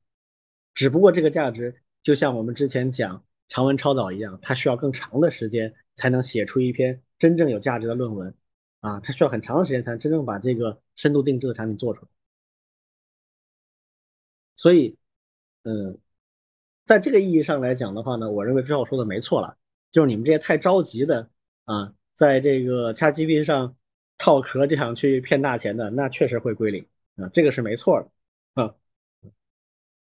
只不过这个价值就像我们之前讲。长文超导一样，它需要更长的时间才能写出一篇真正有价值的论文，啊，它需要很长的时间才能真正把这个深度定制的产品做出来。所以，嗯，在这个意义上来讲的话呢，我认为之后说的没错了，就是你们这些太着急的啊，在这个 ChatGPT 上套壳就想去骗大钱的，那确实会归零啊，这个是没错的啊。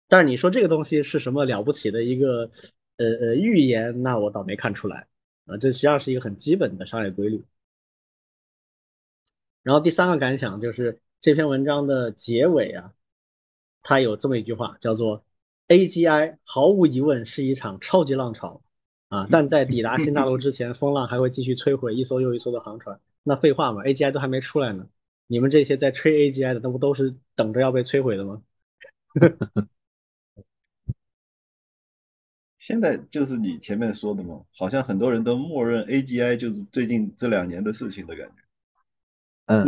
但是你说这个东西是什么了不起的一个呃呃预言，那我倒没看出来啊，这实际上是一个很基本的商业规律。然后第三个感想就是这篇文章的结尾啊，它有这么一句话，叫做 “AGI 毫无疑问是一场超级浪潮啊，但在抵达新大陆之前，风浪还会继续摧毁一艘又一艘的航船。”那废话嘛，AGI 都还没出来呢，你们这些在吹 AGI 的，那不都是等着要被摧毁的吗？现在就是你前面说的嘛，好像很多人都默认 AGI 就是最近这两年的事情的感觉。嗯，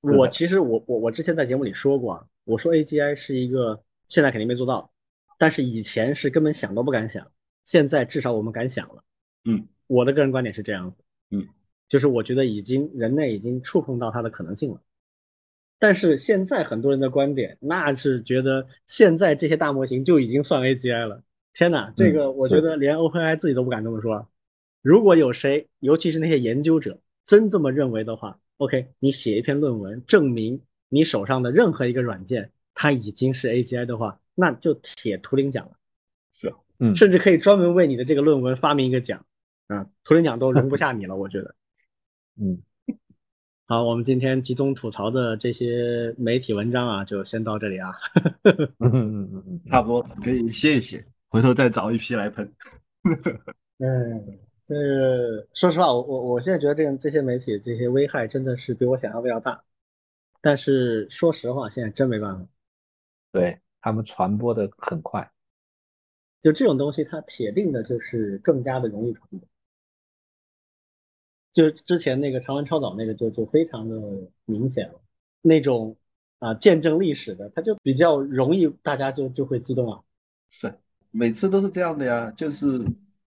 我其实我我我之前在节目里说过啊，我说 AGI 是一个现在肯定没做到，但是以前是根本想都不敢想，现在至少我们敢想了。嗯，我的个人观点是这样子。嗯，就是我觉得已经人类已经触碰到它的可能性了。但是现在很多人的观点，那是觉得现在这些大模型就已经算 AGI 了。天哪，这个我觉得连 OpenAI 自己都不敢这么说。如果有谁，尤其是那些研究者，真这么认为的话，OK，你写一篇论文证明你手上的任何一个软件它已经是 AGI 的话，那就铁图灵奖了。是，嗯，甚至可以专门为你的这个论文发明一个奖啊，图灵奖都容不下你了，我觉得。嗯，好，我们今天集中吐槽的这些媒体文章啊，就先到这里啊。嗯嗯嗯嗯，差不多可以歇一歇，回头再找一批来喷。嗯。呃，说实话，我我我现在觉得这这些媒体这些危害真的是比我想象的要大，但是说实话，现在真没办法，对他们传播的很快，就这种东西，它铁定的就是更加的容易传播。就之前那个长文超导那个就就非常的明显了，那种啊见证历史的，它就比较容易，大家就就会激动啊。是，每次都是这样的呀，就是。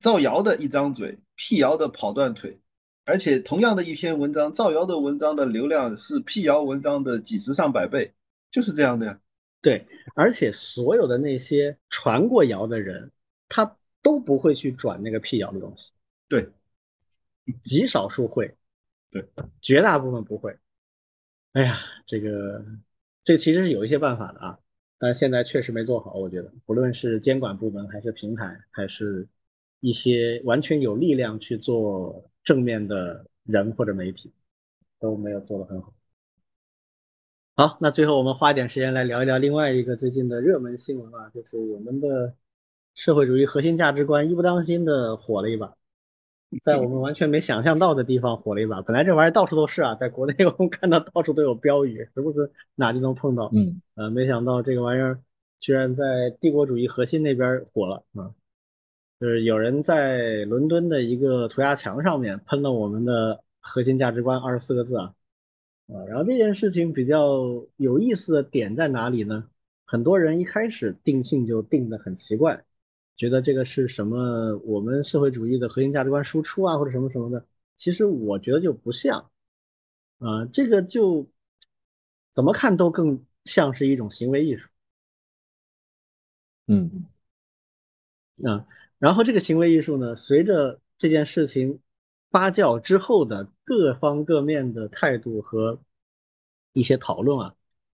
造谣的一张嘴，辟谣的跑断腿，而且同样的一篇文章，造谣的文章的流量是辟谣文章的几十上百倍，就是这样的呀。对，而且所有的那些传过谣的人，他都不会去转那个辟谣的东西。对，极少数会，对，绝大部分不会。哎呀，这个这个其实是有一些办法的啊，但是现在确实没做好。我觉得，不论是监管部门，还是平台，还是。一些完全有力量去做正面的人或者媒体都没有做得很好。好，那最后我们花一点时间来聊一聊另外一个最近的热门新闻啊，就是我们的社会主义核心价值观一不当心的火了一把，在我们完全没想象到的地方火了一把。本来这玩意儿到处都是啊，在国内我们看到到处都有标语，时不时哪地能碰到。嗯，呃，没想到这个玩意儿居然在帝国主义核心那边火了啊。就是有人在伦敦的一个涂鸦墙上面喷了我们的核心价值观二十四个字啊啊！然后这件事情比较有意思的点在哪里呢？很多人一开始定性就定的很奇怪，觉得这个是什么我们社会主义的核心价值观输出啊，或者什么什么的。其实我觉得就不像啊，这个就怎么看都更像是一种行为艺术。嗯，啊。然后这个行为艺术呢，随着这件事情发酵之后的各方各面的态度和一些讨论啊，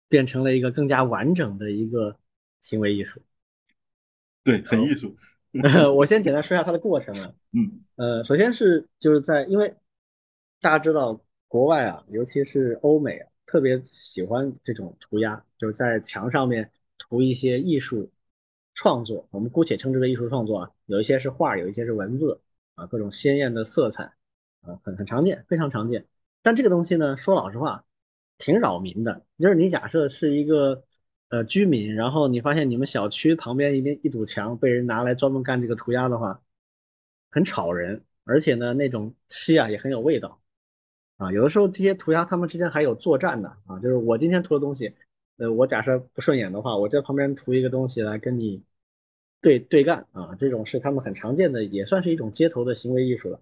变成了一个更加完整的一个行为艺术。对，很艺术。我先简单说一下它的过程啊。嗯。呃，首先是就是在因为大家知道国外啊，尤其是欧美啊，特别喜欢这种涂鸦，就是在墙上面涂一些艺术。创作，我们姑且称之为艺术创作啊，有一些是画，有一些是文字啊，各种鲜艳的色彩啊，很很常见，非常常见。但这个东西呢，说老实话，挺扰民的。就是你假设是一个呃居民，然后你发现你们小区旁边一边一堵墙被人拿来专门干这个涂鸦的话，很吵人，而且呢，那种漆啊也很有味道啊。有的时候这些涂鸦他们之间还有作战的啊，就是我今天涂的东西，呃，我假设不顺眼的话，我在旁边涂一个东西来跟你。对对干啊，这种是他们很常见的，也算是一种街头的行为艺术了。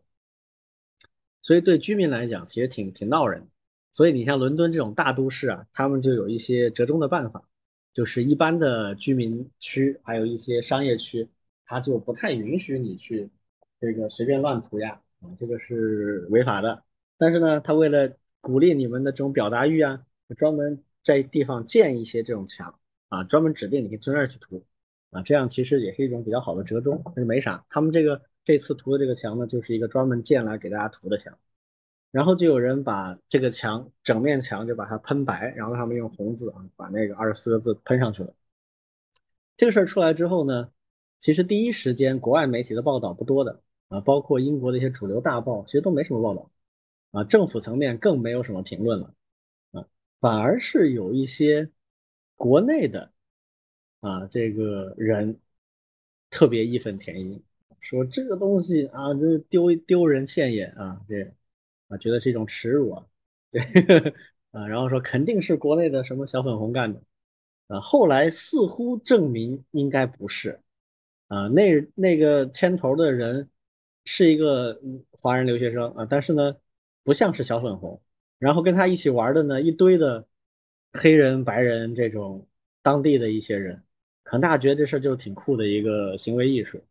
所以对居民来讲，其实挺挺闹人。所以你像伦敦这种大都市啊，他们就有一些折中的办法，就是一般的居民区，还有一些商业区，他就不太允许你去这个随便乱涂鸦啊，这个是违法的。但是呢，他为了鼓励你们的这种表达欲啊，专门在地方建一些这种墙啊，专门指定你可以从那儿去涂啊，这样其实也是一种比较好的折中，但是没啥。他们这个这次涂的这个墙呢，就是一个专门建来给大家涂的墙。然后就有人把这个墙整面墙就把它喷白，然后他们用红字啊把那个二十四个字喷上去了。这个事儿出来之后呢，其实第一时间国外媒体的报道不多的啊，包括英国的一些主流大报其实都没什么报道啊，政府层面更没有什么评论了啊，反而是有一些国内的啊这个人特别义愤填膺，说这个东西啊这丢丢人现眼啊这。啊，觉得是一种耻辱啊，对啊，然后说肯定是国内的什么小粉红干的，啊，后来似乎证明应该不是，啊，那那个牵头的人是一个华人留学生啊，但是呢，不像是小粉红，然后跟他一起玩的呢，一堆的黑人、白人这种当地的一些人，可能大家觉得这事就是挺酷的一个行为艺术，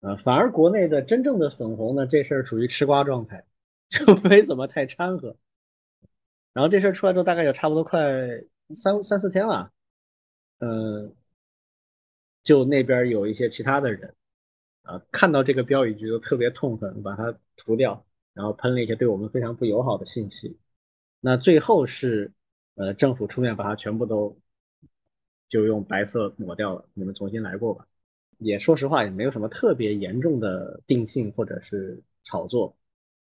啊，反而国内的真正的粉红呢，这事儿处于吃瓜状态。就没怎么太掺和，然后这事儿出来之后，大概有差不多快三三四天了，嗯，就那边有一些其他的人啊，看到这个标语就都特别痛恨，把它涂掉，然后喷了一些对我们非常不友好的信息。那最后是呃政府出面把它全部都就用白色抹掉了，你们重新来过吧。也说实话也没有什么特别严重的定性或者是炒作。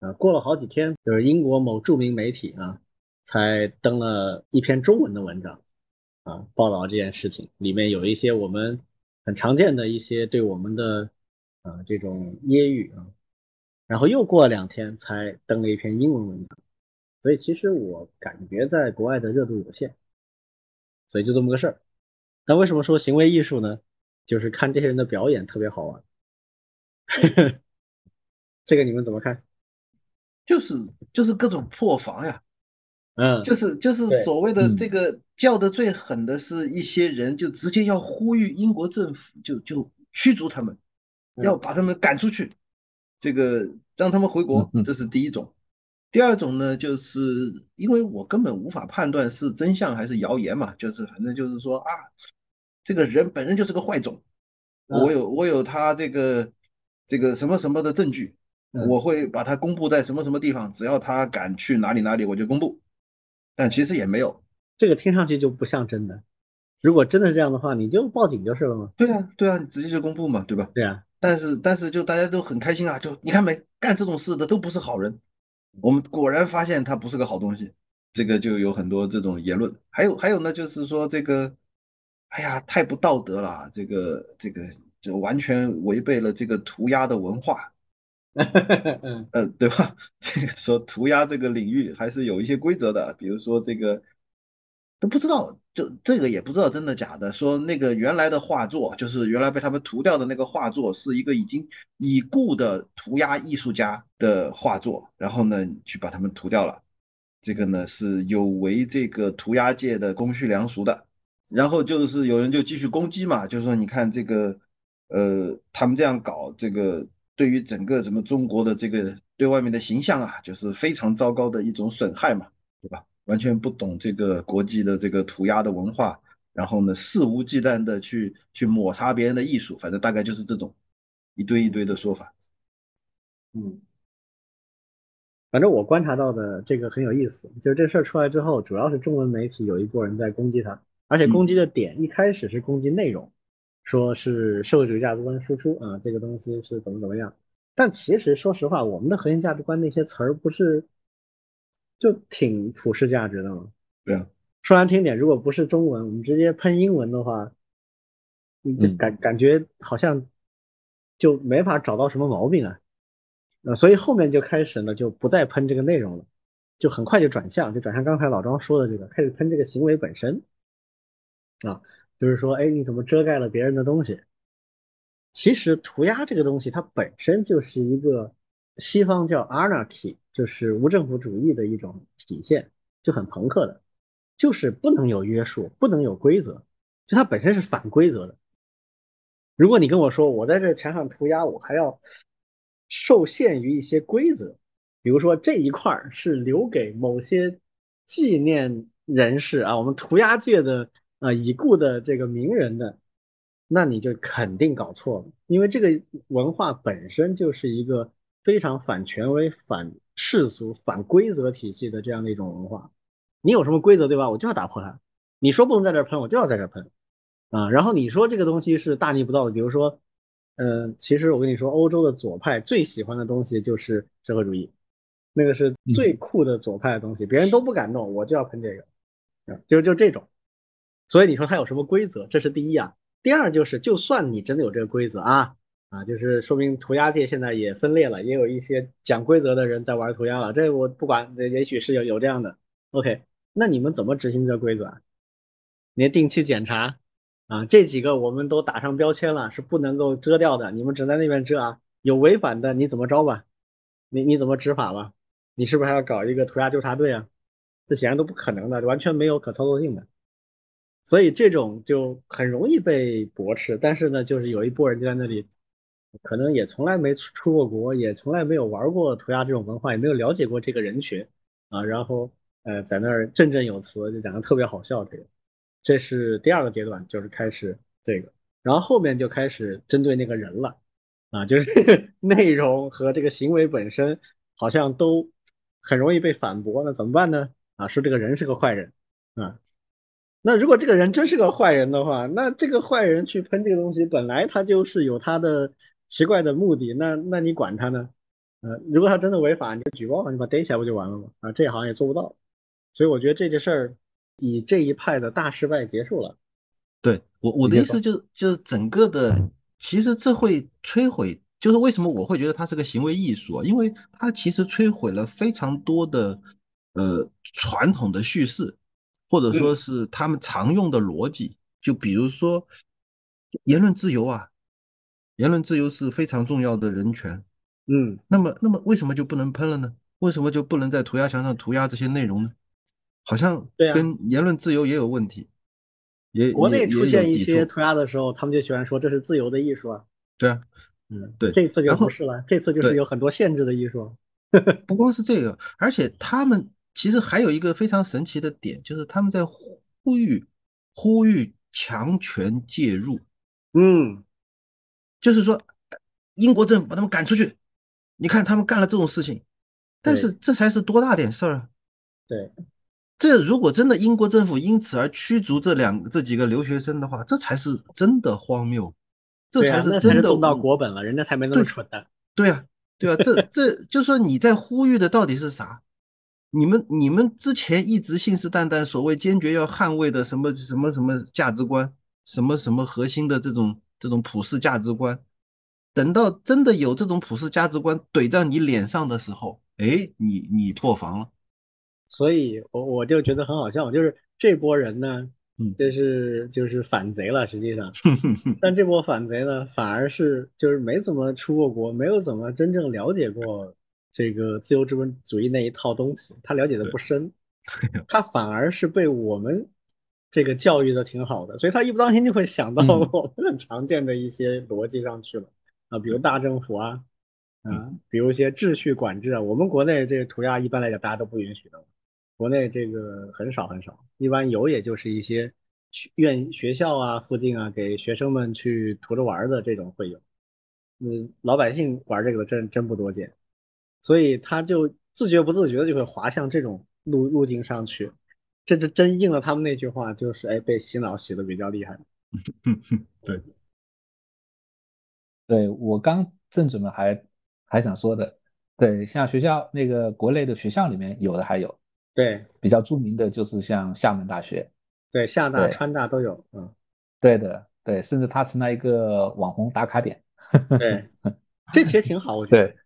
啊，过了好几天，就是英国某著名媒体啊，才登了一篇中文的文章，啊，报道这件事情，里面有一些我们很常见的一些对我们的啊这种揶揄啊，然后又过了两天才登了一篇英文文章，所以其实我感觉在国外的热度有限，所以就这么个事儿。那为什么说行为艺术呢？就是看这些人的表演特别好玩，这个你们怎么看？就是就是各种破防呀，嗯，就是就是所谓的这个叫的最狠的是一些人就直接要呼吁英国政府就就驱逐他们，要把他们赶出去，这个让他们回国，这是第一种。第二种呢，就是因为我根本无法判断是真相还是谣言嘛，就是反正就是说啊，这个人本身就是个坏种，我有我有他这个这个什么什么的证据。我会把它公布在什么什么地方，只要他敢去哪里哪里，我就公布。但其实也没有，这个听上去就不像真的。如果真的是这样的话，你就报警就是了嘛？对啊，对啊，你直接就公布嘛，对吧？对啊。但是但是就大家都很开心啊，就你看没，干这种事的都不是好人。我们果然发现他不是个好东西，这个就有很多这种言论。还有还有呢，就是说这个，哎呀，太不道德了，这个这个就完全违背了这个涂鸦的文化。嗯呃，对吧？这个说涂鸦这个领域还是有一些规则的，比如说这个都不知道，就这个也不知道真的假的。说那个原来的画作，就是原来被他们涂掉的那个画作，是一个已经已故的涂鸦艺术家的画作，然后呢去把他们涂掉了，这个呢是有违这个涂鸦界的公序良俗的。然后就是有人就继续攻击嘛，就是说你看这个，呃，他们这样搞这个。对于整个什么中国的这个对外面的形象啊，就是非常糟糕的一种损害嘛，对吧？完全不懂这个国际的这个涂鸦的文化，然后呢肆无忌惮的去去抹杀别人的艺术，反正大概就是这种一堆一堆的说法。嗯，反正我观察到的这个很有意思，就是这事儿出来之后，主要是中文媒体有一波人在攻击他，而且攻击的点一开始是攻击内容。说是社会主义价值观输出啊，这个东西是怎么怎么样？但其实说实话，我们的核心价值观那些词儿不是就挺普世价值的吗？对啊，说难听点，如果不是中文，我们直接喷英文的话，你就感感觉好像就没法找到什么毛病啊。呃，所以后面就开始呢，就不再喷这个内容了，就很快就转向，就转向刚才老庄说的这个，开始喷这个行为本身啊。就是说，哎，你怎么遮盖了别人的东西？其实涂鸦这个东西，它本身就是一个西方叫 anarchy，就是无政府主义的一种体现，就很朋克的，就是不能有约束，不能有规则，就它本身是反规则的。如果你跟我说我在这墙上涂鸦，我还要受限于一些规则，比如说这一块是留给某些纪念人士啊，我们涂鸦界的啊已故的这个名人的，那你就肯定搞错了，因为这个文化本身就是一个非常反权威、反世俗、反规则体系的这样的一种文化。你有什么规则对吧？我就要打破它。你说不能在这喷，我就要在这喷。啊，然后你说这个东西是大逆不道的，比如说，嗯，其实我跟你说，欧洲的左派最喜欢的东西就是社会主义，那个是最酷的左派的东西，别人都不敢弄，我就要喷这个，就就这种。所以你说它有什么规则？这是第一啊。第二就是，就算你真的有这个规则啊，啊，就是说明涂鸦界现在也分裂了，也有一些讲规则的人在玩涂鸦了。这我不管，也许是有有这样的。OK，那你们怎么执行这规则啊？连定期检查。啊，这几个我们都打上标签了，是不能够遮掉的。你们只在那边遮啊，有违反的你怎么着吧？你你怎么执法吧？你是不是还要搞一个涂鸦纠察队啊？这显然都不可能的，完全没有可操作性的。所以这种就很容易被驳斥。但是呢，就是有一波人就在那里，可能也从来没出过国，也从来没有玩过涂鸦这种文化，也没有了解过这个人群啊。然后呃，在那儿振振有词，就讲的特别好笑这个。这是第二个阶段，就是开始这个，然后后面就开始针对那个人了，啊，就是 内容和这个行为本身好像都很容易被反驳，那怎么办呢？啊，说这个人是个坏人，啊，那如果这个人真是个坏人的话，那这个坏人去喷这个东西，本来他就是有他的奇怪的目的，那那你管他呢？呃，如果他真的违法，你就举报，你把逮起来不就完了吗？啊，这好像也做不到，所以我觉得这件事儿。以这一派的大失败结束了。对我我的意思就是，就是整个的，其实这会摧毁，就是为什么我会觉得它是个行为艺术啊？因为它其实摧毁了非常多的呃传统的叙事，或者说是他们常用的逻辑。就比如说言论自由啊，言论自由是非常重要的人权。嗯，那么那么为什么就不能喷了呢？为什么就不能在涂鸦墙上涂鸦这些内容呢？好像跟言论自由也有问题，也国内出现一些涂鸦的时候，他们就喜欢说这是自由的艺术啊。对啊，嗯，对，这次就不是了，这次就是有很多限制的艺术。不光是这个，而且他们其实还有一个非常神奇的点，就是他们在呼吁呼吁强权介入。嗯，就是说英国政府把他们赶出去，你看他们干了这种事情，但是这才是多大点事儿啊？对。这如果真的英国政府因此而驱逐这两这几个留学生的话，这才是真的荒谬，这才是真的动到国本了，人家才没那么蠢的。对啊，对啊，这这就说你在呼吁的到底是啥？你们你们之前一直信誓旦旦，所谓坚决要捍卫的什么什么什么价值观，什么什么核心的这种这种普世价值观，等到真的有这种普世价值观怼到你脸上的时候，哎，你你破防了。所以，我我就觉得很好笑，就是这波人呢，就是就是反贼了，实际上，但这波反贼呢，反而是就是没怎么出过国，没有怎么真正了解过这个自由资本主义那一套东西，他了解的不深，他反而是被我们这个教育的挺好的，所以他一不当心就会想到我们很常见的一些逻辑上去了。啊，比如大政府啊，啊，比如一些秩序管制啊，我们国内这个涂鸦一般来讲大家都不允许的。国内这个很少很少，一般有也就是一些学院学校啊附近啊给学生们去涂着玩的这种会有，嗯，老百姓玩这个的真真不多见，所以他就自觉不自觉的就会滑向这种路路径上去，这这真应了他们那句话，就是哎被洗脑洗的比较厉害。对，对我刚正准备还还想说的，对，像学校那个国内的学校里面有的还有。对，比较著名的就是像厦门大学，对，厦大、川大都有，嗯，对的，对，甚至它成了一个网红打卡点。对，这其实挺好，我觉得。对，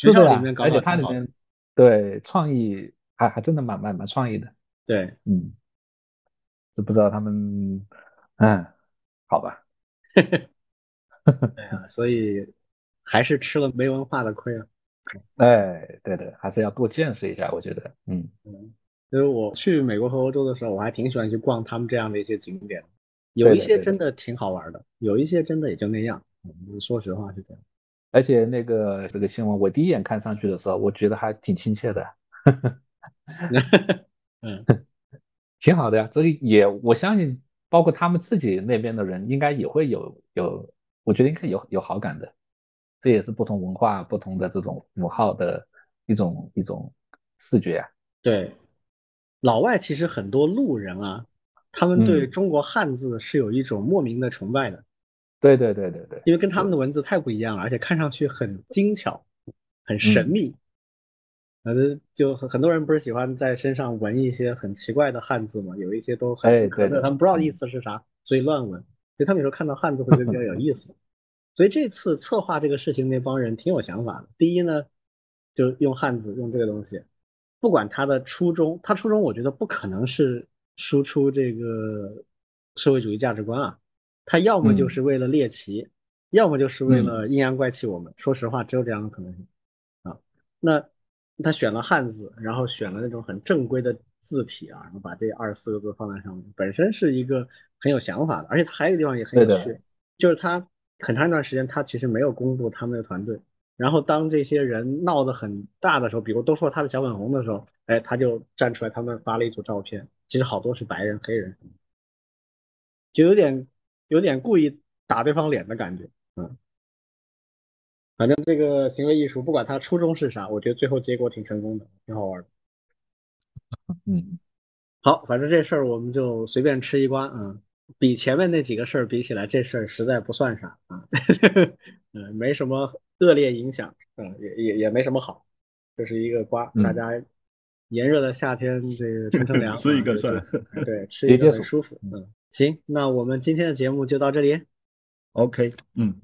学校里面搞，而且它里面对创意还还真的蛮蛮蛮创意的。对，嗯，这不知道他们，嗯，好吧。对啊，所以还是吃了没文化的亏啊。哎，对的，还是要多见识一下，我觉得，嗯嗯，就是我去美国和欧洲的时候，我还挺喜欢去逛他们这样的一些景点，有一些真的挺好玩的，有一些真的也就那样。嗯，说实话是这样。而且那个这个新闻，我第一眼看上去的时候，我觉得还挺亲切的。嗯，挺好的呀。这个也我相信，包括他们自己那边的人，应该也会有有，我觉得应该有有好感的。这也是不同文化、不同的这种符号的一种一种视觉啊。对，老外其实很多路人啊，他们对中国汉字是有一种莫名的崇拜的。对对对对对，因为跟他们的文字太不一样了，而且看上去很精巧，很神秘。反正，就很多人不是喜欢在身上纹一些很奇怪的汉字嘛？有一些都很可能他们不知道意思是啥，所以乱纹。所以他们有时候看到汉字会觉得比较有意思。所以这次策划这个事情那帮人挺有想法的。第一呢，就用汉字用这个东西，不管他的初衷，他初衷我觉得不可能是输出这个社会主义价值观啊。他要么就是为了猎奇，要么就是为了阴阳怪气我们。说实话，只有这样的可能性啊。那他选了汉字，然后选了那种很正规的字体啊，然后把这二十四个字放在上面，本身是一个很有想法的。而且他还有一个地方也很有趣，就是他很长一段时间他其实没有公布他们的团队。然后当这些人闹得很大的时候，比如都说他是小粉红的时候，哎，他就站出来，他们发了一组照片，其实好多是白人、黑人，就有点。有点故意打对方脸的感觉，嗯，反正这个行为艺术，不管他初衷是啥，我觉得最后结果挺成功的，挺好玩的。嗯，好，反正这事儿我们就随便吃一瓜啊，比前面那几个事儿比起来，这事儿实在不算啥啊，嗯，没什么恶劣影响，嗯，也也也没什么好，这是一个瓜，大家炎热的夏天这个乘乘凉，吃一个算了，对，吃一个很舒服，嗯。行，那我们今天的节目就到这里。OK，嗯，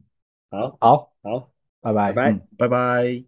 好，好，好，拜拜，拜拜，拜拜。